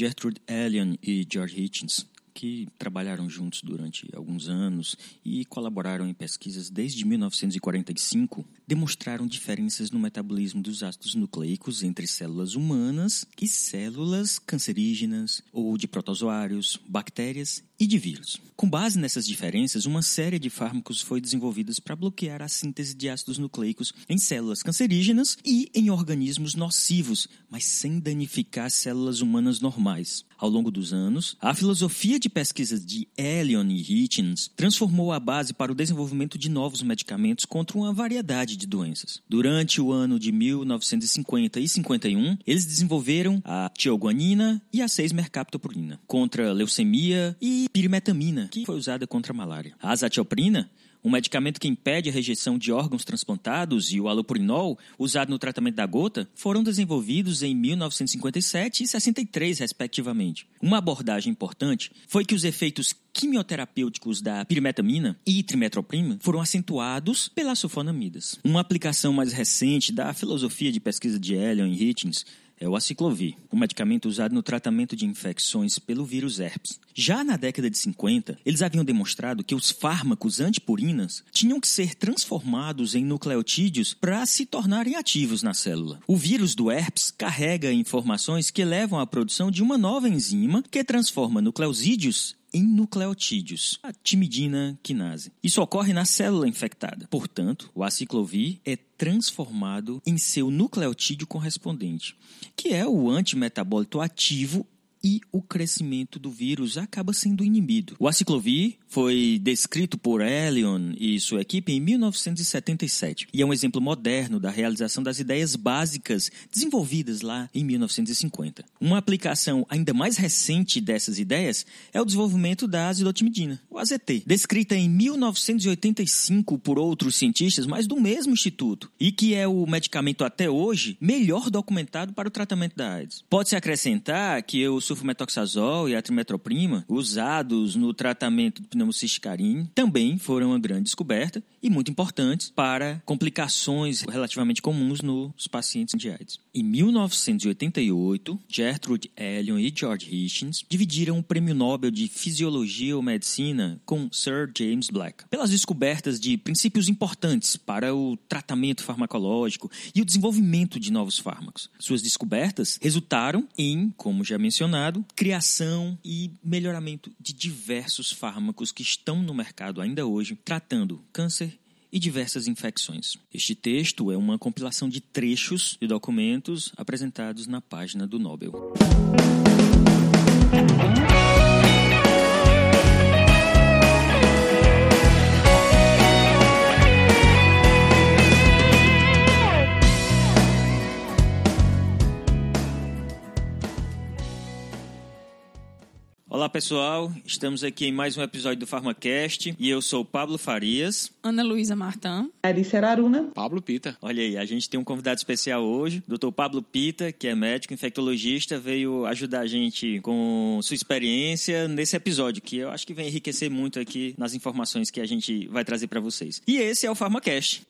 Gertrude Allen e George Hitchens, que trabalharam juntos durante alguns anos e colaboraram em pesquisas desde 1945, demonstraram diferenças no metabolismo dos ácidos nucleicos entre células humanas e células cancerígenas ou de protozoários, bactérias e de vírus. Com base nessas diferenças, uma série de fármacos foi desenvolvida para bloquear a síntese de ácidos nucleicos em células cancerígenas e em organismos nocivos, mas sem danificar células humanas normais. Ao longo dos anos, a filosofia de pesquisas de Elion e Hitchens transformou a base para o desenvolvimento de novos medicamentos contra uma variedade de doenças. Durante o ano de 1950 e 51, eles desenvolveram a tioguanina e a 6-mercaptopurina contra leucemia e pirimetamina, que foi usada contra a malária. A azatioprina um medicamento que impede a rejeição de órgãos transplantados, e o alopurinol, usado no tratamento da gota, foram desenvolvidos em 1957 e 63, respectivamente. Uma abordagem importante foi que os efeitos quimioterapêuticos da pirimetamina e trimetroprima foram acentuados pelas sulfonamidas. Uma aplicação mais recente da filosofia de pesquisa de Elion e Hitchens é o aciclovir, um medicamento usado no tratamento de infecções pelo vírus herpes. Já na década de 50, eles haviam demonstrado que os fármacos antipurinas tinham que ser transformados em nucleotídeos para se tornarem ativos na célula. O vírus do herpes carrega informações que levam à produção de uma nova enzima que transforma nucleosídeos em nucleotídeos, a timidina quinase. Isso ocorre na célula infectada. Portanto, o aciclovir é transformado em seu nucleotídeo correspondente, que é o antimetabólito ativo e o crescimento do vírus acaba sendo inibido. O aciclovir foi descrito por Elion e sua equipe em 1977 e é um exemplo moderno da realização das ideias básicas desenvolvidas lá em 1950. Uma aplicação ainda mais recente dessas ideias é o desenvolvimento da azidotimidina, o AZT, descrita em 1985 por outros cientistas, mas do mesmo instituto, e que é o medicamento até hoje melhor documentado para o tratamento da AIDS. Pode-se acrescentar que os sulfametoxazol e a trimetroprima, usados no tratamento de pneumocystic também foram uma grande descoberta e muito importantes para complicações relativamente comuns nos pacientes de AIDS. Em 1988, Gertrude Elion e George Hitchens dividiram o Prêmio Nobel de Fisiologia ou Medicina com Sir James Black pelas descobertas de princípios importantes para o tratamento farmacológico e o desenvolvimento de novos fármacos. Suas descobertas resultaram em, como já mencionado, criação e melhoramento de diversos fármacos que estão no mercado ainda hoje, tratando câncer e diversas infecções. Este texto é uma compilação de trechos de documentos apresentados na página do Nobel. Olá pessoal, estamos aqui em mais um episódio do PharmaCast e eu sou Pablo Farias. Ana Luísa Martã. Alice Araruna. Pablo Pita. Olha aí, a gente tem um convidado especial hoje, Dr. Pablo Pita, que é médico infectologista, veio ajudar a gente com sua experiência nesse episódio, que eu acho que vem enriquecer muito aqui nas informações que a gente vai trazer para vocês. E esse é o PharmaCast.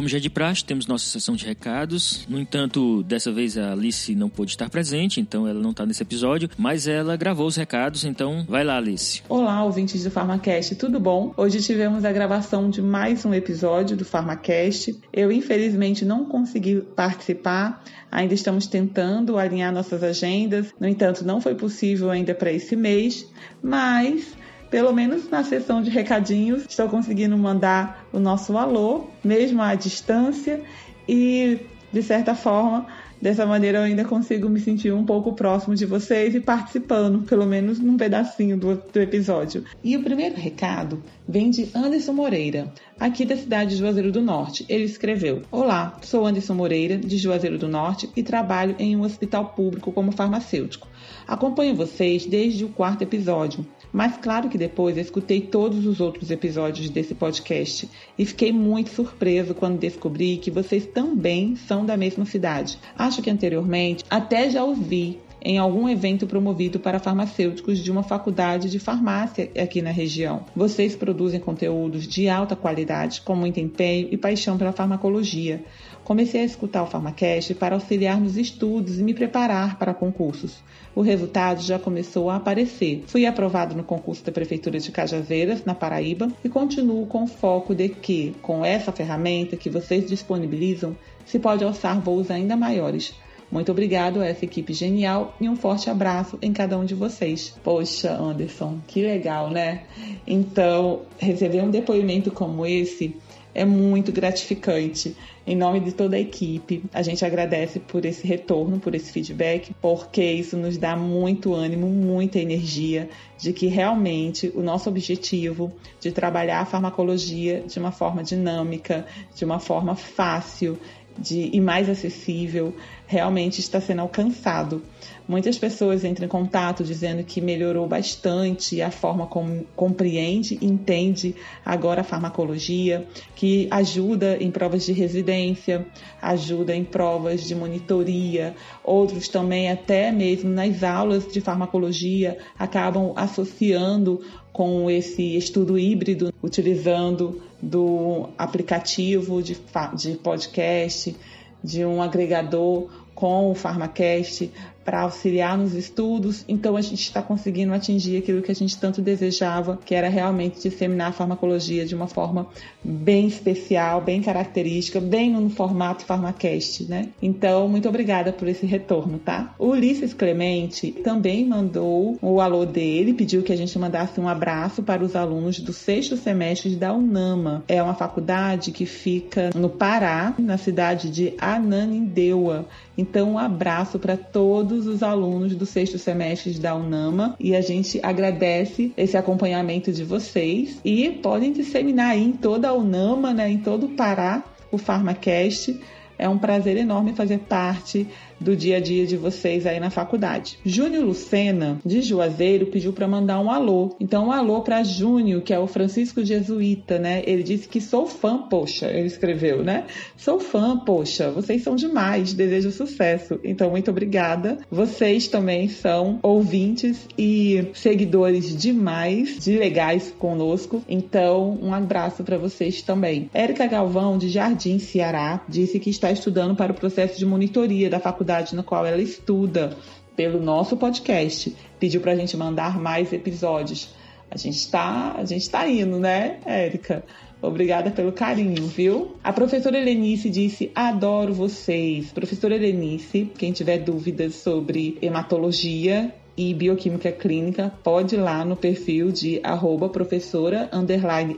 Como já é de praxe, temos nossa sessão de recados. No entanto, dessa vez a Alice não pôde estar presente, então ela não está nesse episódio, mas ela gravou os recados, então vai lá, Alice. Olá, ouvintes do PharmaCast, tudo bom? Hoje tivemos a gravação de mais um episódio do PharmaCast. Eu, infelizmente, não consegui participar, ainda estamos tentando alinhar nossas agendas, no entanto, não foi possível ainda para esse mês, mas pelo menos na sessão de recadinhos, estou conseguindo mandar o nosso alô, mesmo à distância, e de certa forma, dessa maneira eu ainda consigo me sentir um pouco próximo de vocês e participando, pelo menos num pedacinho do, do episódio. E o primeiro recado vem de Anderson Moreira, aqui da cidade de Juazeiro do Norte. Ele escreveu: Olá, sou Anderson Moreira, de Juazeiro do Norte, e trabalho em um hospital público como farmacêutico. Acompanho vocês desde o quarto episódio mas claro que depois eu escutei todos os outros episódios desse podcast e fiquei muito surpreso quando descobri que vocês também são da mesma cidade. Acho que anteriormente até já ouvi em algum evento promovido para farmacêuticos de uma faculdade de farmácia aqui na região. Vocês produzem conteúdos de alta qualidade, com muito empenho e paixão pela farmacologia. Comecei a escutar o Farmacast para auxiliar nos estudos e me preparar para concursos. O resultado já começou a aparecer. Fui aprovado no concurso da Prefeitura de Cajazeiras, na Paraíba, e continuo com o foco de que, com essa ferramenta que vocês disponibilizam, se pode alçar voos ainda maiores. Muito obrigado a essa equipe genial e um forte abraço em cada um de vocês. Poxa, Anderson, que legal, né? Então, receber um depoimento como esse é muito gratificante. Em nome de toda a equipe, a gente agradece por esse retorno, por esse feedback, porque isso nos dá muito ânimo, muita energia de que realmente o nosso objetivo de trabalhar a farmacologia de uma forma dinâmica, de uma forma fácil, de, e mais acessível realmente está sendo alcançado. Muitas pessoas entram em contato dizendo que melhorou bastante a forma como compreende e entende agora a farmacologia, que ajuda em provas de residência, ajuda em provas de monitoria, outros também até mesmo nas aulas de farmacologia acabam associando com esse estudo híbrido, utilizando do aplicativo de, de podcast, de um agregador com o Pharmacast para auxiliar nos estudos. Então a gente está conseguindo atingir aquilo que a gente tanto desejava, que era realmente disseminar a farmacologia de uma forma bem especial, bem característica, bem no formato Pharmacast, né? Então, muito obrigada por esse retorno, tá? O Ulisses Clemente também mandou o alô dele, pediu que a gente mandasse um abraço para os alunos do sexto semestre da UNAMA. É uma faculdade que fica no Pará, na cidade de Ananindeua. Então, um abraço para todos os alunos do sexto semestre da UNAMA e a gente agradece esse acompanhamento de vocês e podem disseminar aí em toda a UNAMA, né, em todo o Pará, o PharmaCast. É um prazer enorme fazer parte do dia a dia de vocês aí na faculdade. Júnior Lucena, de Juazeiro, pediu para mandar um alô. Então, um alô para Júnior, que é o Francisco Jesuíta, né? Ele disse que sou fã, poxa, ele escreveu, né? Sou fã, poxa, vocês são demais, desejo sucesso. Então, muito obrigada. Vocês também são ouvintes e seguidores demais, de legais conosco. Então, um abraço para vocês também. Érica Galvão, de Jardim, Ceará, disse que está estudando para o processo de monitoria da faculdade faculdade no qual ela estuda, pelo nosso podcast, pediu para a gente mandar mais episódios. A gente está, a gente está indo, né, Érica? Obrigada pelo carinho, viu? A professora Helenice disse: Adoro vocês. Professora Helenice, quem tiver dúvidas sobre hematologia e bioquímica clínica, pode ir lá no perfil de arroba professora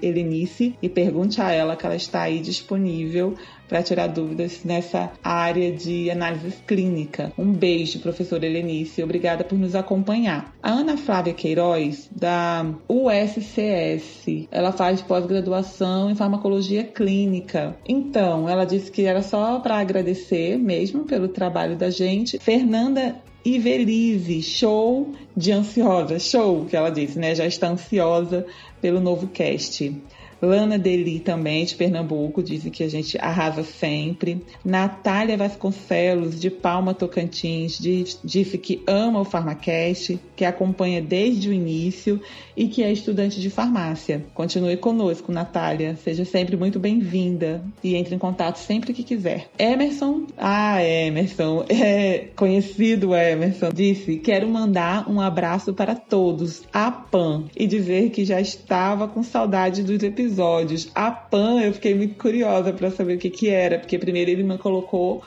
Helenice e pergunte a ela que ela está aí disponível para tirar dúvidas nessa área de análise clínica. Um beijo, professora Helenice. Obrigada por nos acompanhar. A Ana Flávia Queiroz, da USCS, ela faz pós-graduação em farmacologia clínica. Então, ela disse que era só para agradecer mesmo pelo trabalho da gente. Fernanda Ivelize, show de ansiosa, show que ela disse, né? Já está ansiosa pelo novo cast. Lana Deli também, de Pernambuco, disse que a gente arrasa sempre. Natália Vasconcelos, de Palma Tocantins, disse que ama o Farmacast, que acompanha desde o início e que é estudante de farmácia. Continue conosco, Natália. Seja sempre muito bem-vinda e entre em contato sempre que quiser. Emerson, ah, Emerson, é conhecido Emerson, disse: Quero mandar um abraço para todos, a PAN, e dizer que já estava com saudade dos episódios episódios. A Pan, eu fiquei muito curiosa para saber o que que era, porque primeiro ele me colocou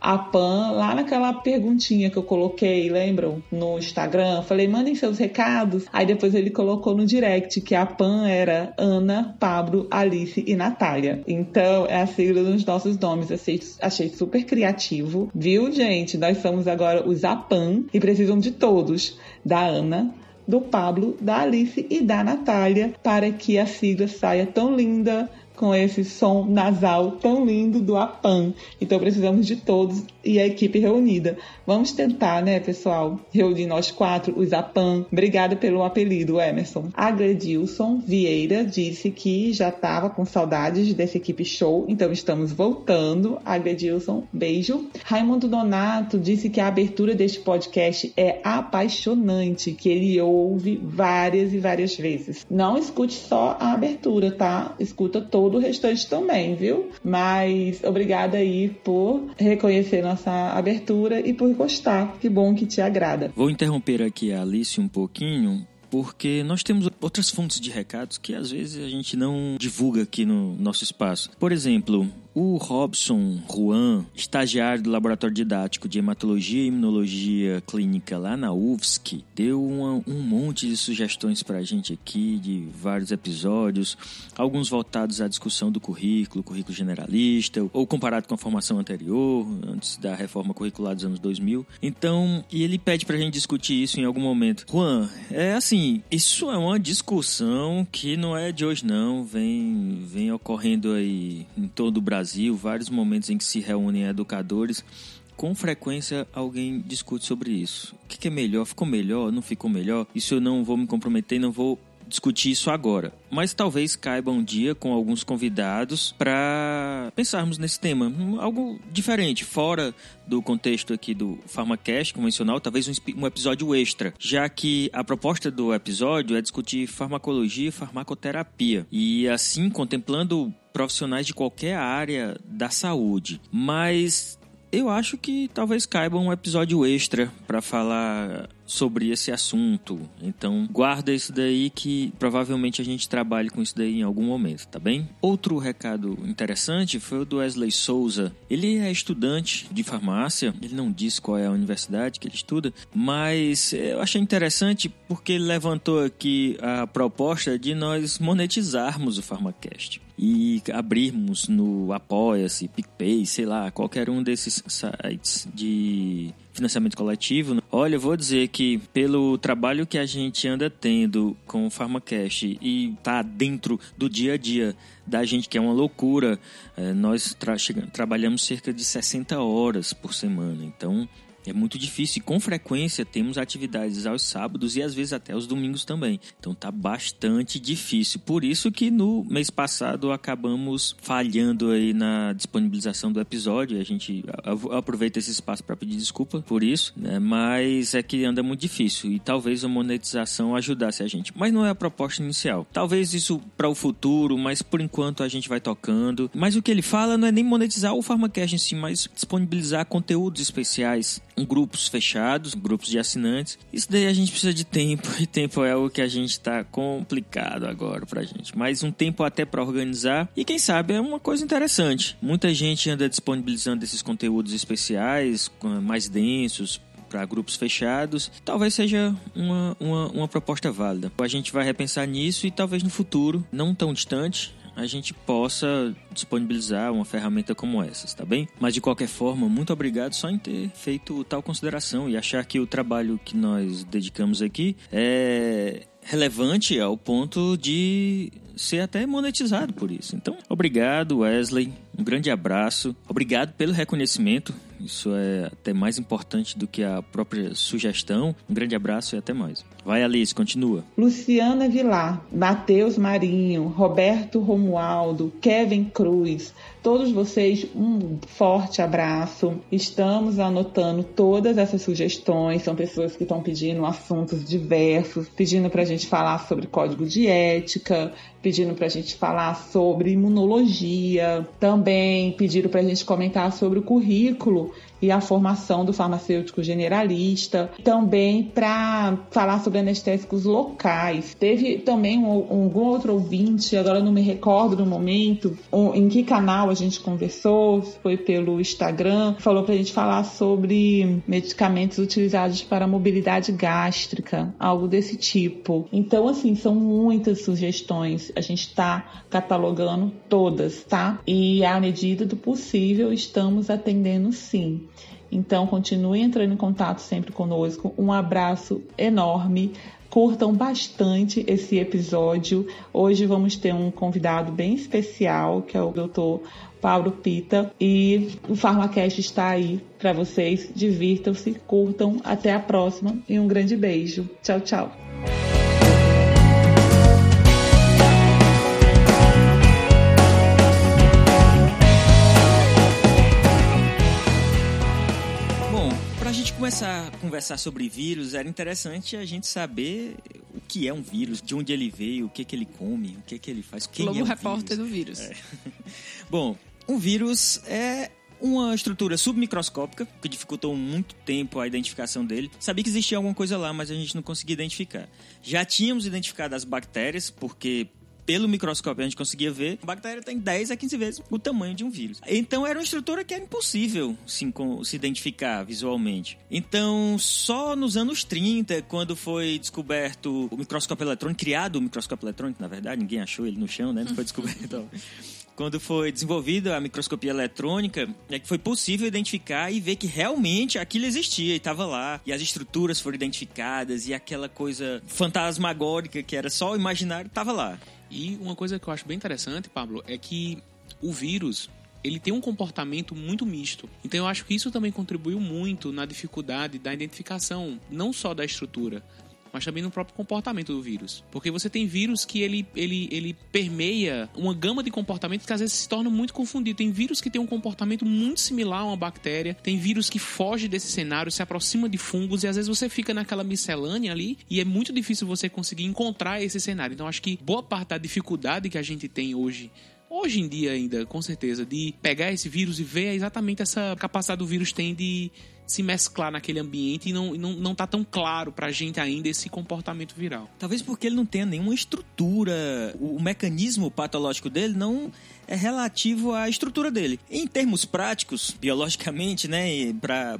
a Pan lá naquela perguntinha que eu coloquei, lembram? No Instagram. Falei, mandem seus recados. Aí depois ele colocou no direct que a Pan era Ana, Pablo, Alice e Natália. Então é a sigla dos nossos nomes. Achei, achei super criativo. Viu, gente? Nós somos agora os APAN e precisam de todos. Da Ana, do Pablo, da Alice e da Natália para que a sigla saia tão linda, com esse som nasal tão lindo do APAN. Então precisamos de todos e a equipe reunida. Vamos tentar, né, pessoal? Reunir nós quatro, os APAN. Obrigada pelo apelido, Emerson. Agredilson Vieira disse que já estava com saudades dessa equipe show, então estamos voltando. Agredilson, beijo. Raimundo Donato disse que a abertura deste podcast é apaixonante, que ele ouve várias e várias vezes. Não escute só a abertura, tá? Escuta todo o restante também, viu? Mas obrigada aí por reconhecer nossa abertura e por gostar. Que bom que te agrada. Vou interromper aqui a Alice um pouquinho porque nós temos outras fontes de recados que às vezes a gente não divulga aqui no nosso espaço. Por exemplo, o Robson Juan, estagiário do Laboratório Didático de Hematologia e Imunologia Clínica lá na UFSC, deu uma, um monte de sugestões para a gente aqui, de vários episódios, alguns voltados à discussão do currículo, currículo generalista, ou comparado com a formação anterior, antes da reforma curricular dos anos 2000. Então, e ele pede para a gente discutir isso em algum momento. Juan, é assim, isso é uma discussão que não é de hoje não, vem, vem ocorrendo aí em todo o Brasil Brasil, vários momentos em que se reúnem educadores, com frequência alguém discute sobre isso. O que é melhor? Ficou melhor? Não ficou melhor? Isso eu não vou me comprometer, não vou discutir isso agora, mas talvez caiba um dia com alguns convidados para pensarmos nesse tema, algo diferente, fora do contexto aqui do Pharmacast convencional, talvez um, um episódio extra, já que a proposta do episódio é discutir farmacologia e farmacoterapia, e assim contemplando profissionais de qualquer área da saúde. Mas eu acho que talvez caiba um episódio extra para falar sobre esse assunto. Então, guarda isso daí que provavelmente a gente trabalhe com isso daí em algum momento, tá bem? Outro recado interessante foi o do Wesley Souza. Ele é estudante de farmácia, ele não diz qual é a universidade que ele estuda, mas eu achei interessante porque ele levantou aqui a proposta de nós monetizarmos o Farmacast e abrirmos no Apoia-se, PicPay, sei lá, qualquer um desses sites de financiamento coletivo. Olha, eu vou dizer que pelo trabalho que a gente anda tendo com o Pharmacast e tá dentro do dia a dia da gente, que é uma loucura, é, nós tra trabalhamos cerca de 60 horas por semana. Então, é muito difícil e com frequência temos atividades aos sábados e às vezes até aos domingos também. Então tá bastante difícil. Por isso que no mês passado acabamos falhando aí na disponibilização do episódio. A gente aproveita esse espaço para pedir desculpa por isso, né? Mas é que anda muito difícil e talvez a monetização ajudasse a gente. Mas não é a proposta inicial. Talvez isso para o futuro, mas por enquanto a gente vai tocando. Mas o que ele fala não é nem monetizar o Pharmacast em si, mas disponibilizar conteúdos especiais grupos fechados, grupos de assinantes. Isso daí a gente precisa de tempo e tempo é o que a gente está complicado agora pra gente. Mas um tempo até para organizar e quem sabe é uma coisa interessante. Muita gente anda disponibilizando esses conteúdos especiais, mais densos, para grupos fechados, talvez seja uma, uma, uma proposta válida. A gente vai repensar nisso e talvez no futuro, não tão distante, a gente possa disponibilizar uma ferramenta como essa, tá bem? Mas de qualquer forma, muito obrigado só em ter feito tal consideração e achar que o trabalho que nós dedicamos aqui é relevante ao ponto de ser até monetizado por isso. Então, obrigado, Wesley. Um grande abraço. Obrigado pelo reconhecimento. Isso é até mais importante do que a própria sugestão. Um grande abraço e até mais. Vai, Alice, continua. Luciana Vilar, Matheus Marinho, Roberto Romualdo, Kevin Cruz, todos vocês um forte abraço. Estamos anotando todas essas sugestões. São pessoas que estão pedindo assuntos diversos, pedindo para a gente falar sobre código de ética, pedindo para a gente falar sobre imunologia, também pediram para a gente comentar sobre o currículo e a formação do farmacêutico generalista, também para falar sobre anestésicos locais. Teve também um, um, outro ouvinte, agora não me recordo no momento, um, em que canal a gente conversou, foi pelo Instagram, falou para a gente falar sobre medicamentos utilizados para mobilidade gástrica, algo desse tipo. Então, assim, são muitas sugestões, a gente está catalogando todas, tá? E à medida do possível, estamos atendendo sim. Então, continue entrando em contato sempre conosco. Um abraço enorme Curtam bastante esse episódio. Hoje vamos ter um convidado bem especial, que é o Dr. Paulo Pita. E o Farmacast está aí para vocês. Divirtam-se, curtam. Até a próxima e um grande beijo. Tchau, tchau. Começar a conversar sobre vírus, era interessante a gente saber o que é um vírus, de onde ele veio, o que, que ele come, o que, que ele faz. Quem é um repórter vírus. do vírus. É. Bom, um vírus é uma estrutura submicroscópica que dificultou muito tempo a identificação dele. Sabia que existia alguma coisa lá, mas a gente não conseguia identificar. Já tínhamos identificado as bactérias, porque pelo microscópio a gente conseguia ver, a bactéria tem 10 a 15 vezes o tamanho de um vírus. Então era uma estrutura que era impossível se, se identificar visualmente. Então, só nos anos 30, quando foi descoberto o microscópio eletrônico, criado o microscópio eletrônico, na verdade, ninguém achou ele no chão, né? Não foi descoberto. quando foi desenvolvida a microscopia eletrônica, é que foi possível identificar e ver que realmente aquilo existia e estava lá. E as estruturas foram identificadas e aquela coisa fantasmagórica que era só imaginário estava lá. E uma coisa que eu acho bem interessante, Pablo, é que o vírus ele tem um comportamento muito misto. Então eu acho que isso também contribuiu muito na dificuldade da identificação, não só da estrutura, mas também no próprio comportamento do vírus. Porque você tem vírus que ele, ele, ele permeia uma gama de comportamentos que às vezes se torna muito confundido. Tem vírus que tem um comportamento muito similar a uma bactéria, tem vírus que foge desse cenário, se aproxima de fungos e às vezes você fica naquela miscelânea ali e é muito difícil você conseguir encontrar esse cenário. Então acho que boa parte da dificuldade que a gente tem hoje hoje em dia ainda, com certeza, de pegar esse vírus e ver exatamente essa capacidade do vírus tem de se mesclar naquele ambiente e não, não, não tá tão claro pra gente ainda esse comportamento viral. Talvez porque ele não tenha nenhuma estrutura, o, o mecanismo patológico dele não é relativo à estrutura dele. Em termos práticos, biologicamente, né,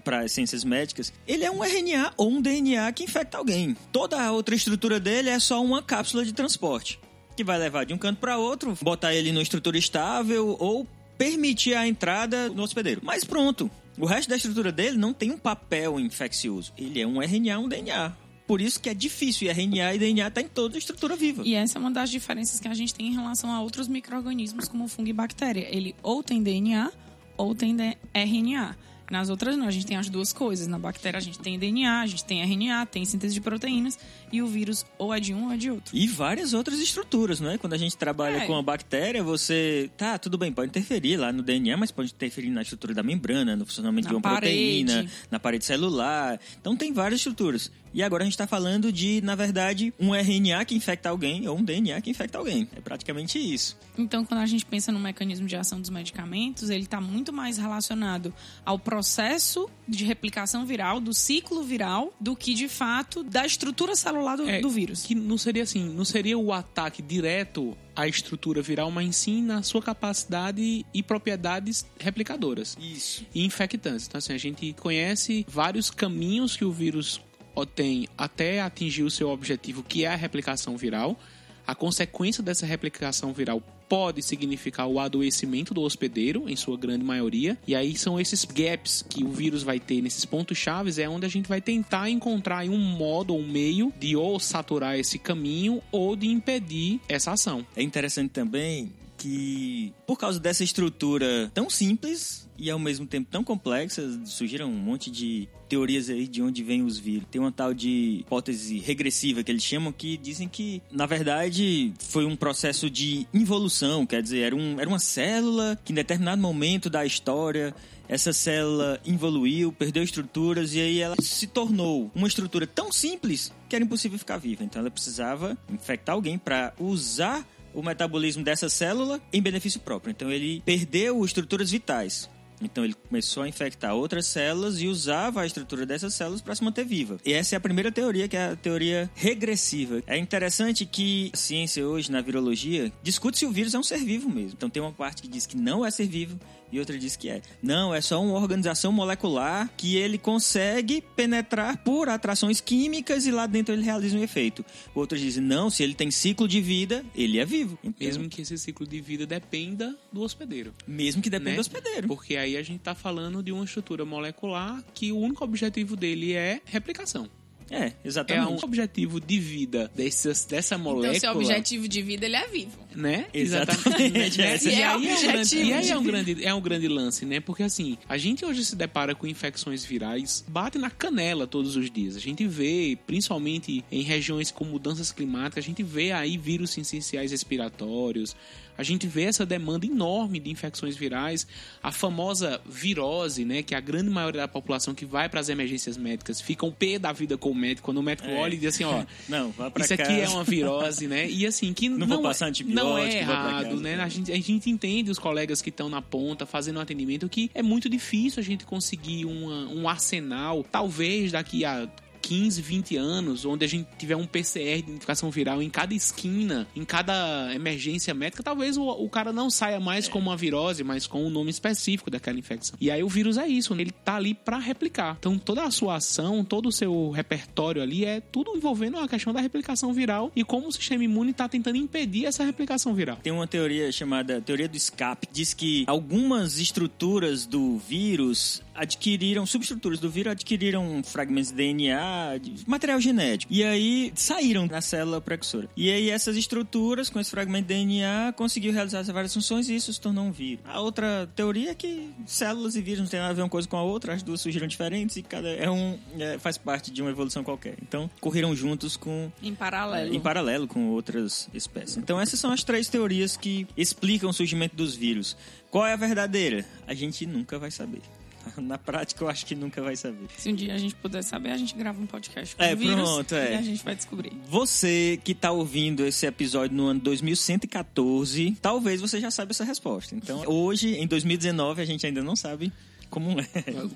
para as ciências médicas, ele é um RNA ou um DNA que infecta alguém. Toda a outra estrutura dele é só uma cápsula de transporte que vai levar de um canto para outro, botar ele numa estrutura estável ou permitir a entrada no hospedeiro. Mas pronto, o resto da estrutura dele não tem um papel infeccioso. Ele é um RNA, um DNA. Por isso que é difícil. E RNA e DNA tá em toda a estrutura viva. E essa é uma das diferenças que a gente tem em relação a outros micro-organismos, como fungo e bactéria. Ele ou tem DNA ou tem RNA. Nas outras não, a gente tem as duas coisas. Na bactéria a gente tem DNA, a gente tem RNA, tem síntese de proteínas e o vírus ou é de um ou é de outro. E várias outras estruturas, não é? Quando a gente trabalha é. com a bactéria, você. Tá, tudo bem, pode interferir lá no DNA, mas pode interferir na estrutura da membrana, no funcionamento na de uma parede. proteína, na parede celular. Então tem várias estruturas. E agora a gente está falando de, na verdade, um RNA que infecta alguém ou um DNA que infecta alguém. É praticamente isso. Então, quando a gente pensa no mecanismo de ação dos medicamentos, ele está muito mais relacionado ao processo de replicação viral, do ciclo viral, do que de fato da estrutura celular do, é, do vírus. Que não seria assim, não seria o ataque direto à estrutura viral, mas sim na sua capacidade e propriedades replicadoras. Isso. E infectantes. Então, assim, a gente conhece vários caminhos que o vírus tem até atingir o seu objetivo, que é a replicação viral. A consequência dessa replicação viral pode significar o adoecimento do hospedeiro, em sua grande maioria. E aí são esses gaps que o vírus vai ter nesses pontos chaves, é onde a gente vai tentar encontrar um modo ou um meio de ou saturar esse caminho ou de impedir essa ação. É interessante também que, por causa dessa estrutura tão simples e ao mesmo tempo tão complexa, surgiram um monte de teorias aí de onde vêm os vírus. Tem uma tal de hipótese regressiva que eles chamam que dizem que, na verdade, foi um processo de involução, quer dizer, era, um, era uma célula que em determinado momento da história essa célula evoluiu, perdeu estruturas e aí ela se tornou uma estrutura tão simples que era impossível ficar viva. Então ela precisava infectar alguém para usar o metabolismo dessa célula em benefício próprio. Então ele perdeu estruturas vitais. Então ele começou a infectar outras células e usava a estrutura dessas células para se manter viva. E essa é a primeira teoria, que é a teoria regressiva. É interessante que a ciência hoje, na virologia, discute se o vírus é um ser vivo mesmo. Então tem uma parte que diz que não é ser vivo, e outra diz que é. Não, é só uma organização molecular que ele consegue penetrar por atrações químicas e lá dentro ele realiza um efeito. Outros dizem, não, se ele tem ciclo de vida, ele é vivo. Então, Mesmo que esse ciclo de vida dependa do hospedeiro. Mesmo que dependa né? do hospedeiro. Porque aí a gente está falando de uma estrutura molecular que o único objetivo dele é replicação. É, É exatamente. um objetivo de vida dessas, dessa molécula. Então, seu objetivo de vida, ele é vivo. né? Exatamente. Né? E é aí é um grande, e aí é um grande, é um grande lance, né? Porque assim, a gente hoje se depara com infecções virais, bate na canela todos os dias. A gente vê, principalmente em regiões com mudanças climáticas, a gente vê aí vírus essenciais respiratórios. A gente vê essa demanda enorme de infecções virais, a famosa virose, né, que a grande maioria da população que vai para as emergências médicas fica um pé da vida com o médico, quando o médico É. olha e diz assim, ó, Não, isso cá. aqui é uma virose, né? E assim, que Não não, vou é- passar antibiótico, não é pra errado, casa. né? A gente, a gente entende os colegas que estão na ponta fazendo um atendimento que é muito difícil a gente conseguir uma- um arsenal, talvez daqui a 15, 20 anos, onde a gente tiver um PCR de identificação viral em cada esquina, em cada emergência médica, talvez o, o cara não saia mais com uma virose, mas com o nome específico daquela infecção. E aí o vírus é isso, ele tá ali para replicar. Então toda a sua ação, todo o seu repertório ali é tudo envolvendo a questão da replicação viral e como o sistema imune tá tentando impedir essa replicação viral. Tem uma teoria chamada teoria do escape. Diz que algumas estruturas do vírus adquiriram, subestruturas do vírus adquiriram fragmentos de DNA, material genético. E aí saíram na célula precursora. E aí essas estruturas, com esse fragmento de DNA, conseguiu realizar essas várias funções e isso se tornou um vírus. A outra teoria é que células e vírus não tem nada a ver uma coisa com a outra, as duas surgiram diferentes e cada é um é, faz parte de uma evolução qualquer. Então, correram juntos com Em paralelo. em paralelo com outras espécies. Então essas são as três teorias que explicam o surgimento dos vírus. Qual é a verdadeira? A gente nunca vai saber. Na prática, eu acho que nunca vai saber. Se um dia a gente puder saber, a gente grava um podcast com É, o vírus pronto, é. e a gente vai descobrir. Você que está ouvindo esse episódio no ano 2114, talvez você já saiba essa resposta. Então, hoje, em 2019, a gente ainda não sabe como é.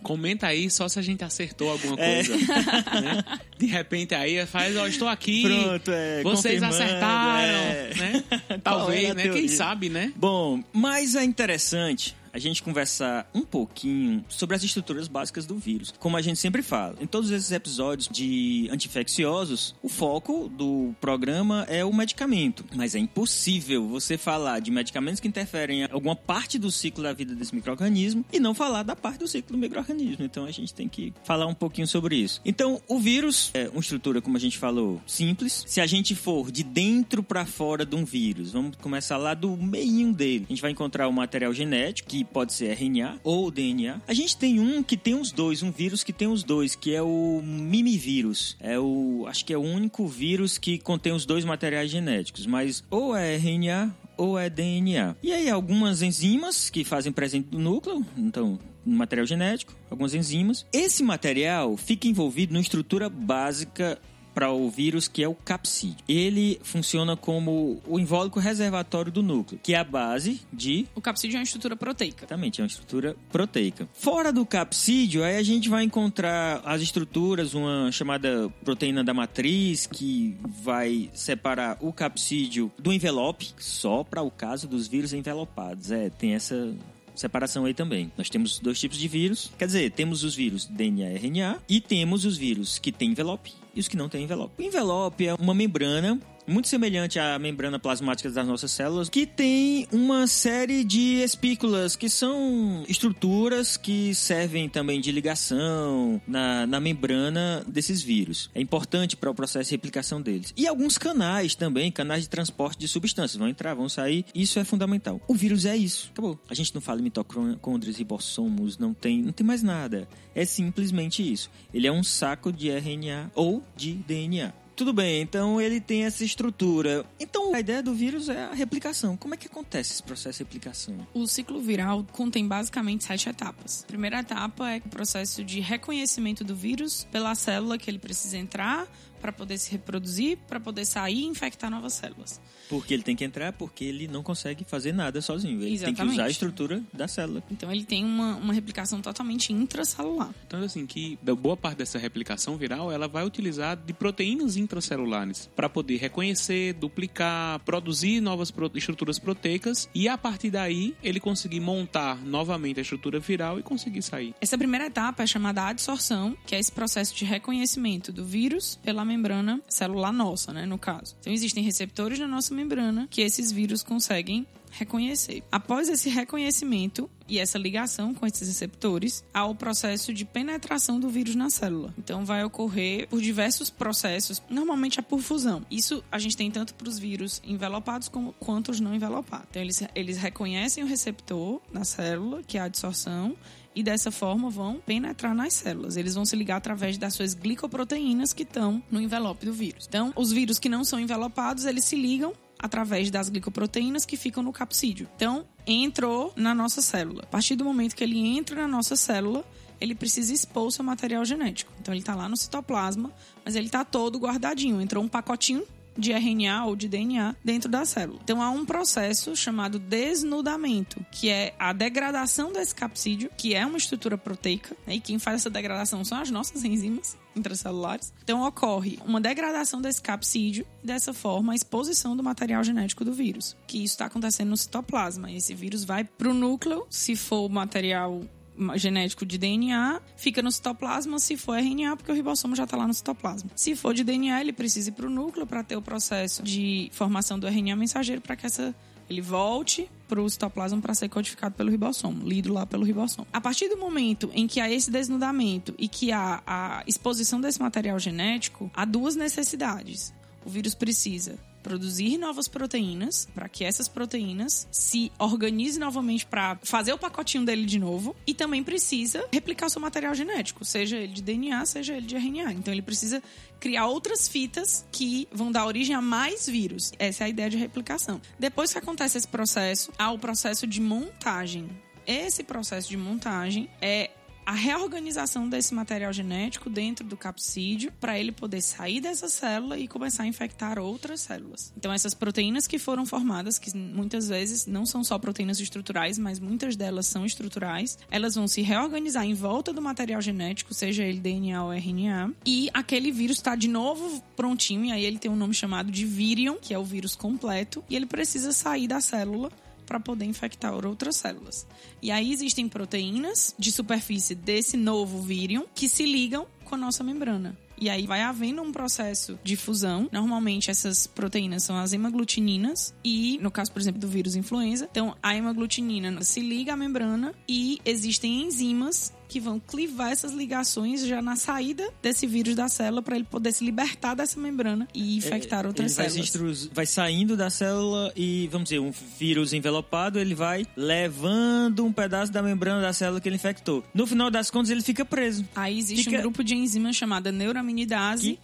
Comenta aí só se a gente acertou alguma É. coisa. né? De repente aí faz, ó, estou aqui. Pronto, é. Vocês acertaram, é. né? Qual Talvez, né? Quem teoria? sabe, né? Bom, mas é interessante a gente conversar um pouquinho sobre as estruturas básicas do vírus. Como a gente sempre fala, em todos esses episódios de anti-infecciosos, o foco do programa é o medicamento. Mas é impossível você falar de medicamentos que interferem em alguma parte do ciclo da vida desse microorganismo e não falar da parte do ciclo do microorganismo. Então a gente tem que falar um pouquinho sobre isso. Então, o vírus é uma estrutura, como a gente falou, simples. Se a gente for de dentro para fora de um vírus, vamos começar lá do meinho dele. A gente vai encontrar o material genético, que pode ser RNA ou DNA. A gente tem um que tem os dois, um vírus que tem os dois, que é o mimivírus. É o, acho que é o único vírus que contém os dois materiais genéticos, mas ou é RNA ou é DNA. E aí algumas enzimas que fazem presente no núcleo, então no material genético, algumas enzimas. Esse material fica envolvido numa estrutura básica para o vírus que é o capsídeo. Ele funciona como o invólucro reservatório do núcleo, que é a base de O capsídeo é uma estrutura proteica. Exatamente, é uma estrutura proteica. Fora do capsídeo, aí a gente vai encontrar as estruturas, uma chamada proteína da matriz, que vai separar o capsídeo do envelope, só para o caso dos vírus envelopados. É, tem essa separação aí também. Nós temos dois tipos de vírus. Quer dizer, temos os vírus DNA RNA e temos os vírus que têm envelope e os que não têm envelope. O envelope é uma membrana muito semelhante à membrana plasmática das nossas células, que tem uma série de espículas, que são estruturas que servem também de ligação na, na membrana desses vírus. É importante para o processo de replicação deles. E alguns canais também, canais de transporte de substâncias, vão entrar, vão sair. Isso é fundamental. O vírus é isso. Acabou. A gente não fala em mitocôndrias, ribossomos, não tem, não tem mais nada. É simplesmente isso. Ele é um saco de RNA ou de DNA. Tudo bem, então ele tem essa estrutura. Então a ideia do vírus é a replicação. Como é que acontece esse processo de replicação? O ciclo viral contém basicamente sete etapas. A primeira etapa é o processo de reconhecimento do vírus pela célula que ele precisa entrar para poder se reproduzir, para poder sair e infectar novas células. Porque ele tem que entrar, porque ele não consegue fazer nada sozinho. Ele tem que Exatamente. usar a estrutura da célula. Então ele tem uma, uma replicação totalmente intracelular. Então, assim, que da boa parte dessa replicação viral, ela vai utilizar de proteínas intracelulares para poder reconhecer, duplicar, produzir novas pro- estruturas proteicas e a partir daí ele conseguir montar novamente a estrutura viral e conseguir sair. Essa primeira etapa é chamada adsorção, que é esse processo de reconhecimento do vírus pela membrana celular nossa, né, no caso. Então existem receptores na nossa membrana que esses vírus conseguem reconhecer. Após esse reconhecimento e essa ligação com esses receptores, há o processo de penetração do vírus na célula. Então, vai ocorrer por diversos processos, normalmente é por fusão. Isso a gente tem tanto para os vírus envelopados como, quanto os não envelopados. Então, eles, eles reconhecem o receptor na célula, que é a adsorção, e dessa forma vão penetrar nas células. Eles vão se ligar através das suas glicoproteínas que estão no envelope do vírus. Então, os vírus que não são envelopados, eles se ligam através das glicoproteínas que ficam no capsídeo. Então, entrou na nossa célula. A partir do momento que ele entra na nossa célula, ele precisa expor seu material genético. Então, ele está lá no citoplasma, mas ele está todo guardadinho. Entrou um pacotinho de RNA ou de DNA dentro da célula. Então há um processo chamado desnudamento, que é a degradação desse capsídeo, que é uma estrutura proteica, né? e quem faz essa degradação são as nossas enzimas intracelulares. Então ocorre uma degradação desse capsídeo e dessa forma a exposição do material genético do vírus, que isso está acontecendo no citoplasma. Esse vírus vai para o núcleo, se for material genético de DNA, fica no citoplasma se for RNA, porque o ribossomo já está lá no citoplasma. Se for de DNA, ele precisa ir para o núcleo para ter o processo de formação do RNA mensageiro para que essa ele volte para o citoplasma para ser codificado pelo ribossomo, lido lá pelo ribossomo. A partir do momento em que há esse desnudamento e que há a exposição desse material genético, há duas necessidades. O vírus precisa produzir novas proteínas, para que essas proteínas se organizem novamente para fazer o pacotinho dele de novo, e também precisa replicar seu material genético, seja ele de DNA, seja ele de RNA. Então ele precisa criar outras fitas que vão dar origem a mais vírus. Essa é a ideia de replicação. Depois que acontece esse processo, há o processo de montagem. Esse processo de montagem é a reorganização desse material genético dentro do capsídeo para ele poder sair dessa célula e começar a infectar outras células. Então essas proteínas que foram formadas, que muitas vezes não são só proteínas estruturais, mas muitas delas são estruturais, elas vão se reorganizar em volta do material genético, seja ele DNA ou RNA, e aquele vírus está de novo prontinho, e aí ele tem um nome chamado de virion, que é o vírus completo, e ele precisa sair da célula para poder infectar outras células. E aí existem proteínas de superfície desse novo vírion que se ligam com a nossa membrana. E aí vai havendo um processo de fusão. Normalmente essas proteínas são as hemaglutininas e, no caso, por exemplo, do vírus influenza, então a hemaglutinina se liga à membrana e existem enzimas que vão clivar essas ligações já na saída desse vírus da célula para ele poder se libertar dessa membrana e infectar é, outras ele células. Vai, vai saindo da célula e, vamos dizer, um vírus envelopado, ele vai levando um pedaço da membrana da célula que ele infectou. No final das contas, ele fica preso. Aí existe Fica- um grupo de enzimas chamada neuraminidase que,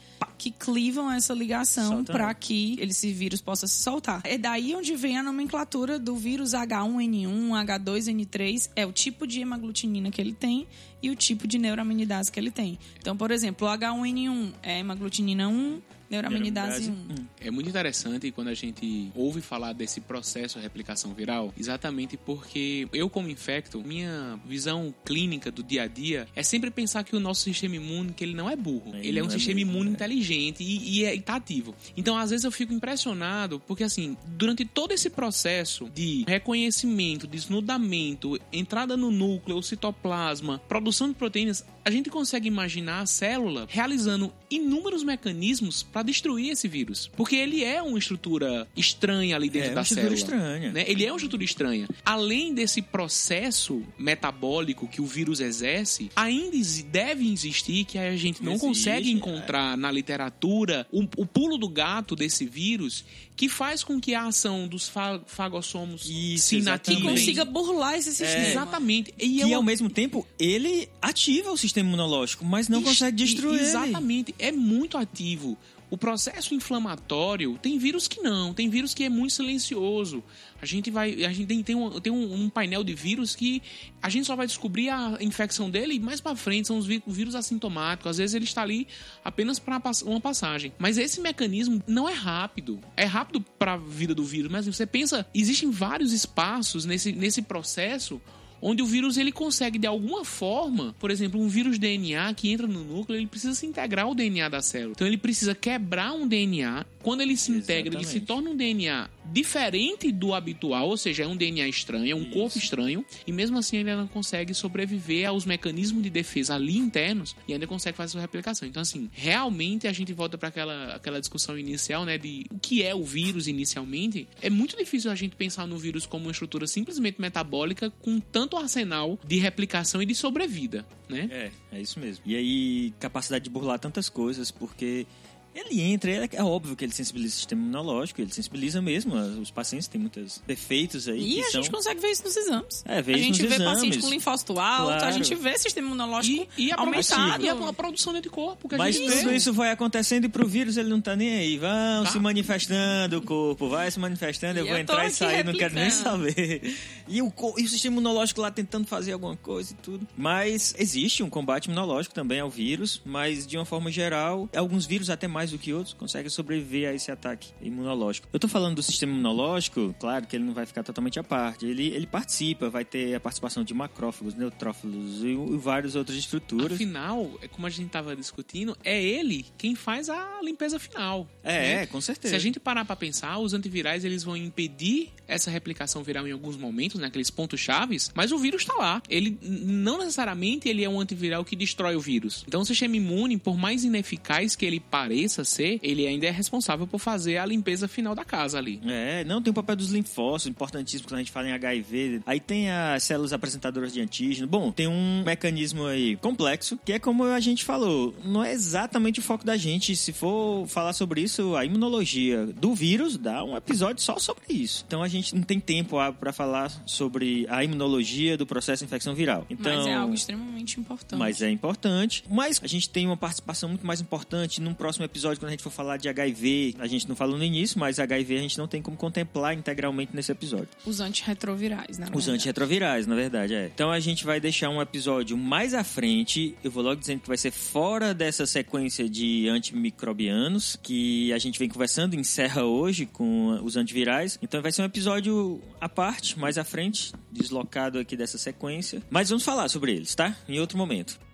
clivam essa ligação para né? que esse vírus possa se soltar. É daí onde vem a nomenclatura do vírus H1N1, H2N3, é o tipo de hemaglutinina que ele tem e o tipo de neuraminidase que ele tem. Então, por exemplo, o H1N1 é hemaglutinina 1, neuraminidase 1. É muito interessante quando a gente ouve falar desse processo de replicação viral, exatamente porque eu, como infecto, minha visão clínica do dia a dia é sempre pensar que o nosso sistema imune, que ele não é burro, Ele ele, é um é sistema mesmo, imune é. inteligente e, e é, e tá ativo. Então, às vezes eu fico impressionado porque, assim, durante todo esse processo de reconhecimento, desnudamento, entrada no núcleo, citoplasma, produção de proteínas, a gente consegue imaginar a célula realizando inúmeros mecanismos para destruir esse vírus. Porque ele é uma estrutura estranha ali dentro É, da uma estrutura célula. estranha. né? Ele é uma estrutura estranha. Além desse processo metabólico que o vírus exerce, ainda deve existir, que a gente não Existe, consegue é. encontrar na literatura, o, o pulo do gato desse vírus, que faz com que a ação dos fa fagossomos Isso, se inativem. consiga burlar esse sistema. Exatamente. E é uma- ao mesmo tempo, ele ativa o sistema imunológico, mas não Ex- consegue destruir ele. Exatamente. É muito ativo. O processo inflamatório tem vírus que não, tem vírus que é muito silencioso. A gente vai, a gente tem, tem, um, tem um, um painel de vírus que a gente só vai descobrir a infecção dele mais pra frente, são os ví- vírus assintomáticos. Às vezes ele está ali apenas para uma passagem. Mas esse mecanismo não é rápido. É rápido para a vida do vírus, mas você pensa, existem vários espaços nesse, nesse processo onde o vírus ele consegue de alguma forma, por exemplo, um vírus DNA que entra no núcleo, ele precisa se integrar ao DNA da célula. Então ele precisa quebrar um DNA. Quando ele se integra, ele se Exatamente. torna um DNA diferente do habitual, ou seja, é um DNA estranho, é um Isso. corpo estranho, e mesmo assim ele não consegue sobreviver aos mecanismos de defesa ali internos e ainda consegue fazer sua replicação. Então, assim, realmente a gente volta para aquela, aquela discussão inicial, né, de o que é o vírus inicialmente. É muito difícil a gente pensar no vírus como uma estrutura simplesmente metabólica com tanto arsenal de replicação e de sobrevida, né? É, é isso mesmo. E aí, capacidade de burlar tantas coisas, porque ele entra, é, é óbvio que ele sensibiliza o sistema imunológico, ele sensibiliza mesmo. Os pacientes têm muitos defeitos aí. E a são... gente consegue ver isso nos exames. É, vê a gente vê exames. paciente com linfócito alto, a Claro. gente vê sistema imunológico E, e a aumentado. e a, a produção de a Mas tudo isso vai acontecendo e pro vírus ele não tá nem aí. Vão Tá. se manifestando o corpo, vai se manifestando, eu E vou eu entrar e sair, não quero nem saber. E o, e o sistema imunológico lá tentando fazer alguma coisa e tudo. Mas existe um combate imunológico também ao vírus, mas de uma forma geral, alguns vírus, até mais do que outros, conseguem sobreviver a esse ataque imunológico. Eu tô falando do sistema imunológico, claro que ele não vai ficar totalmente à parte. Ele, ele participa, vai ter a participação de macrófagos, neutrófilos e, e várias outras estruturas. Afinal, é como a gente estava discutindo, é ele quem faz a limpeza final. É, né? com certeza. Se a gente parar para pensar, os antivirais eles vão impedir essa replicação viral em alguns momentos, naqueles pontos chaves, mas o vírus está lá. Ele não necessariamente ele é um antiviral que destrói o vírus. Então o sistema imune, por mais ineficaz que ele pareça ser, ele ainda é responsável por fazer a limpeza final da casa ali. É, não, tem o papel dos linfócitos, importantíssimo quando a gente fala em HIV. Aí tem as células apresentadoras de antígeno. Bom, tem um mecanismo aí complexo, que é como a gente falou, não é exatamente o foco da gente. Se for falar sobre isso, a imunologia do vírus dá um episódio só sobre isso. Então a gente não tem tempo para falar sobre a imunologia do processo de infecção viral. Então, Mas é algo extremamente importante. mas é importante. Mas a gente tem uma participação muito mais importante num próximo episódio, quando a gente for falar de HIV. A gente não falou no início, mas HIV a gente não tem como contemplar integralmente nesse episódio. Os antirretrovirais, né? Os verdade. antirretrovirais, na verdade, é. Então a gente vai deixar um episódio mais à frente. Eu vou logo dizendo que vai ser fora dessa sequência de antimicrobianos que a gente vem conversando, encerra hoje com os antivirais. Então vai ser um episódio à parte, mais à frente, deslocado aqui dessa sequência. Mas vamos falar sobre eles, tá? Em outro momento.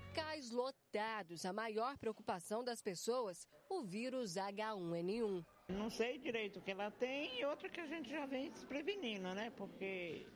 A maior preocupação das pessoas, o vírus H1N1. Não sei direito o que ela tem e outra que a gente já vem se prevenindo, né? Porque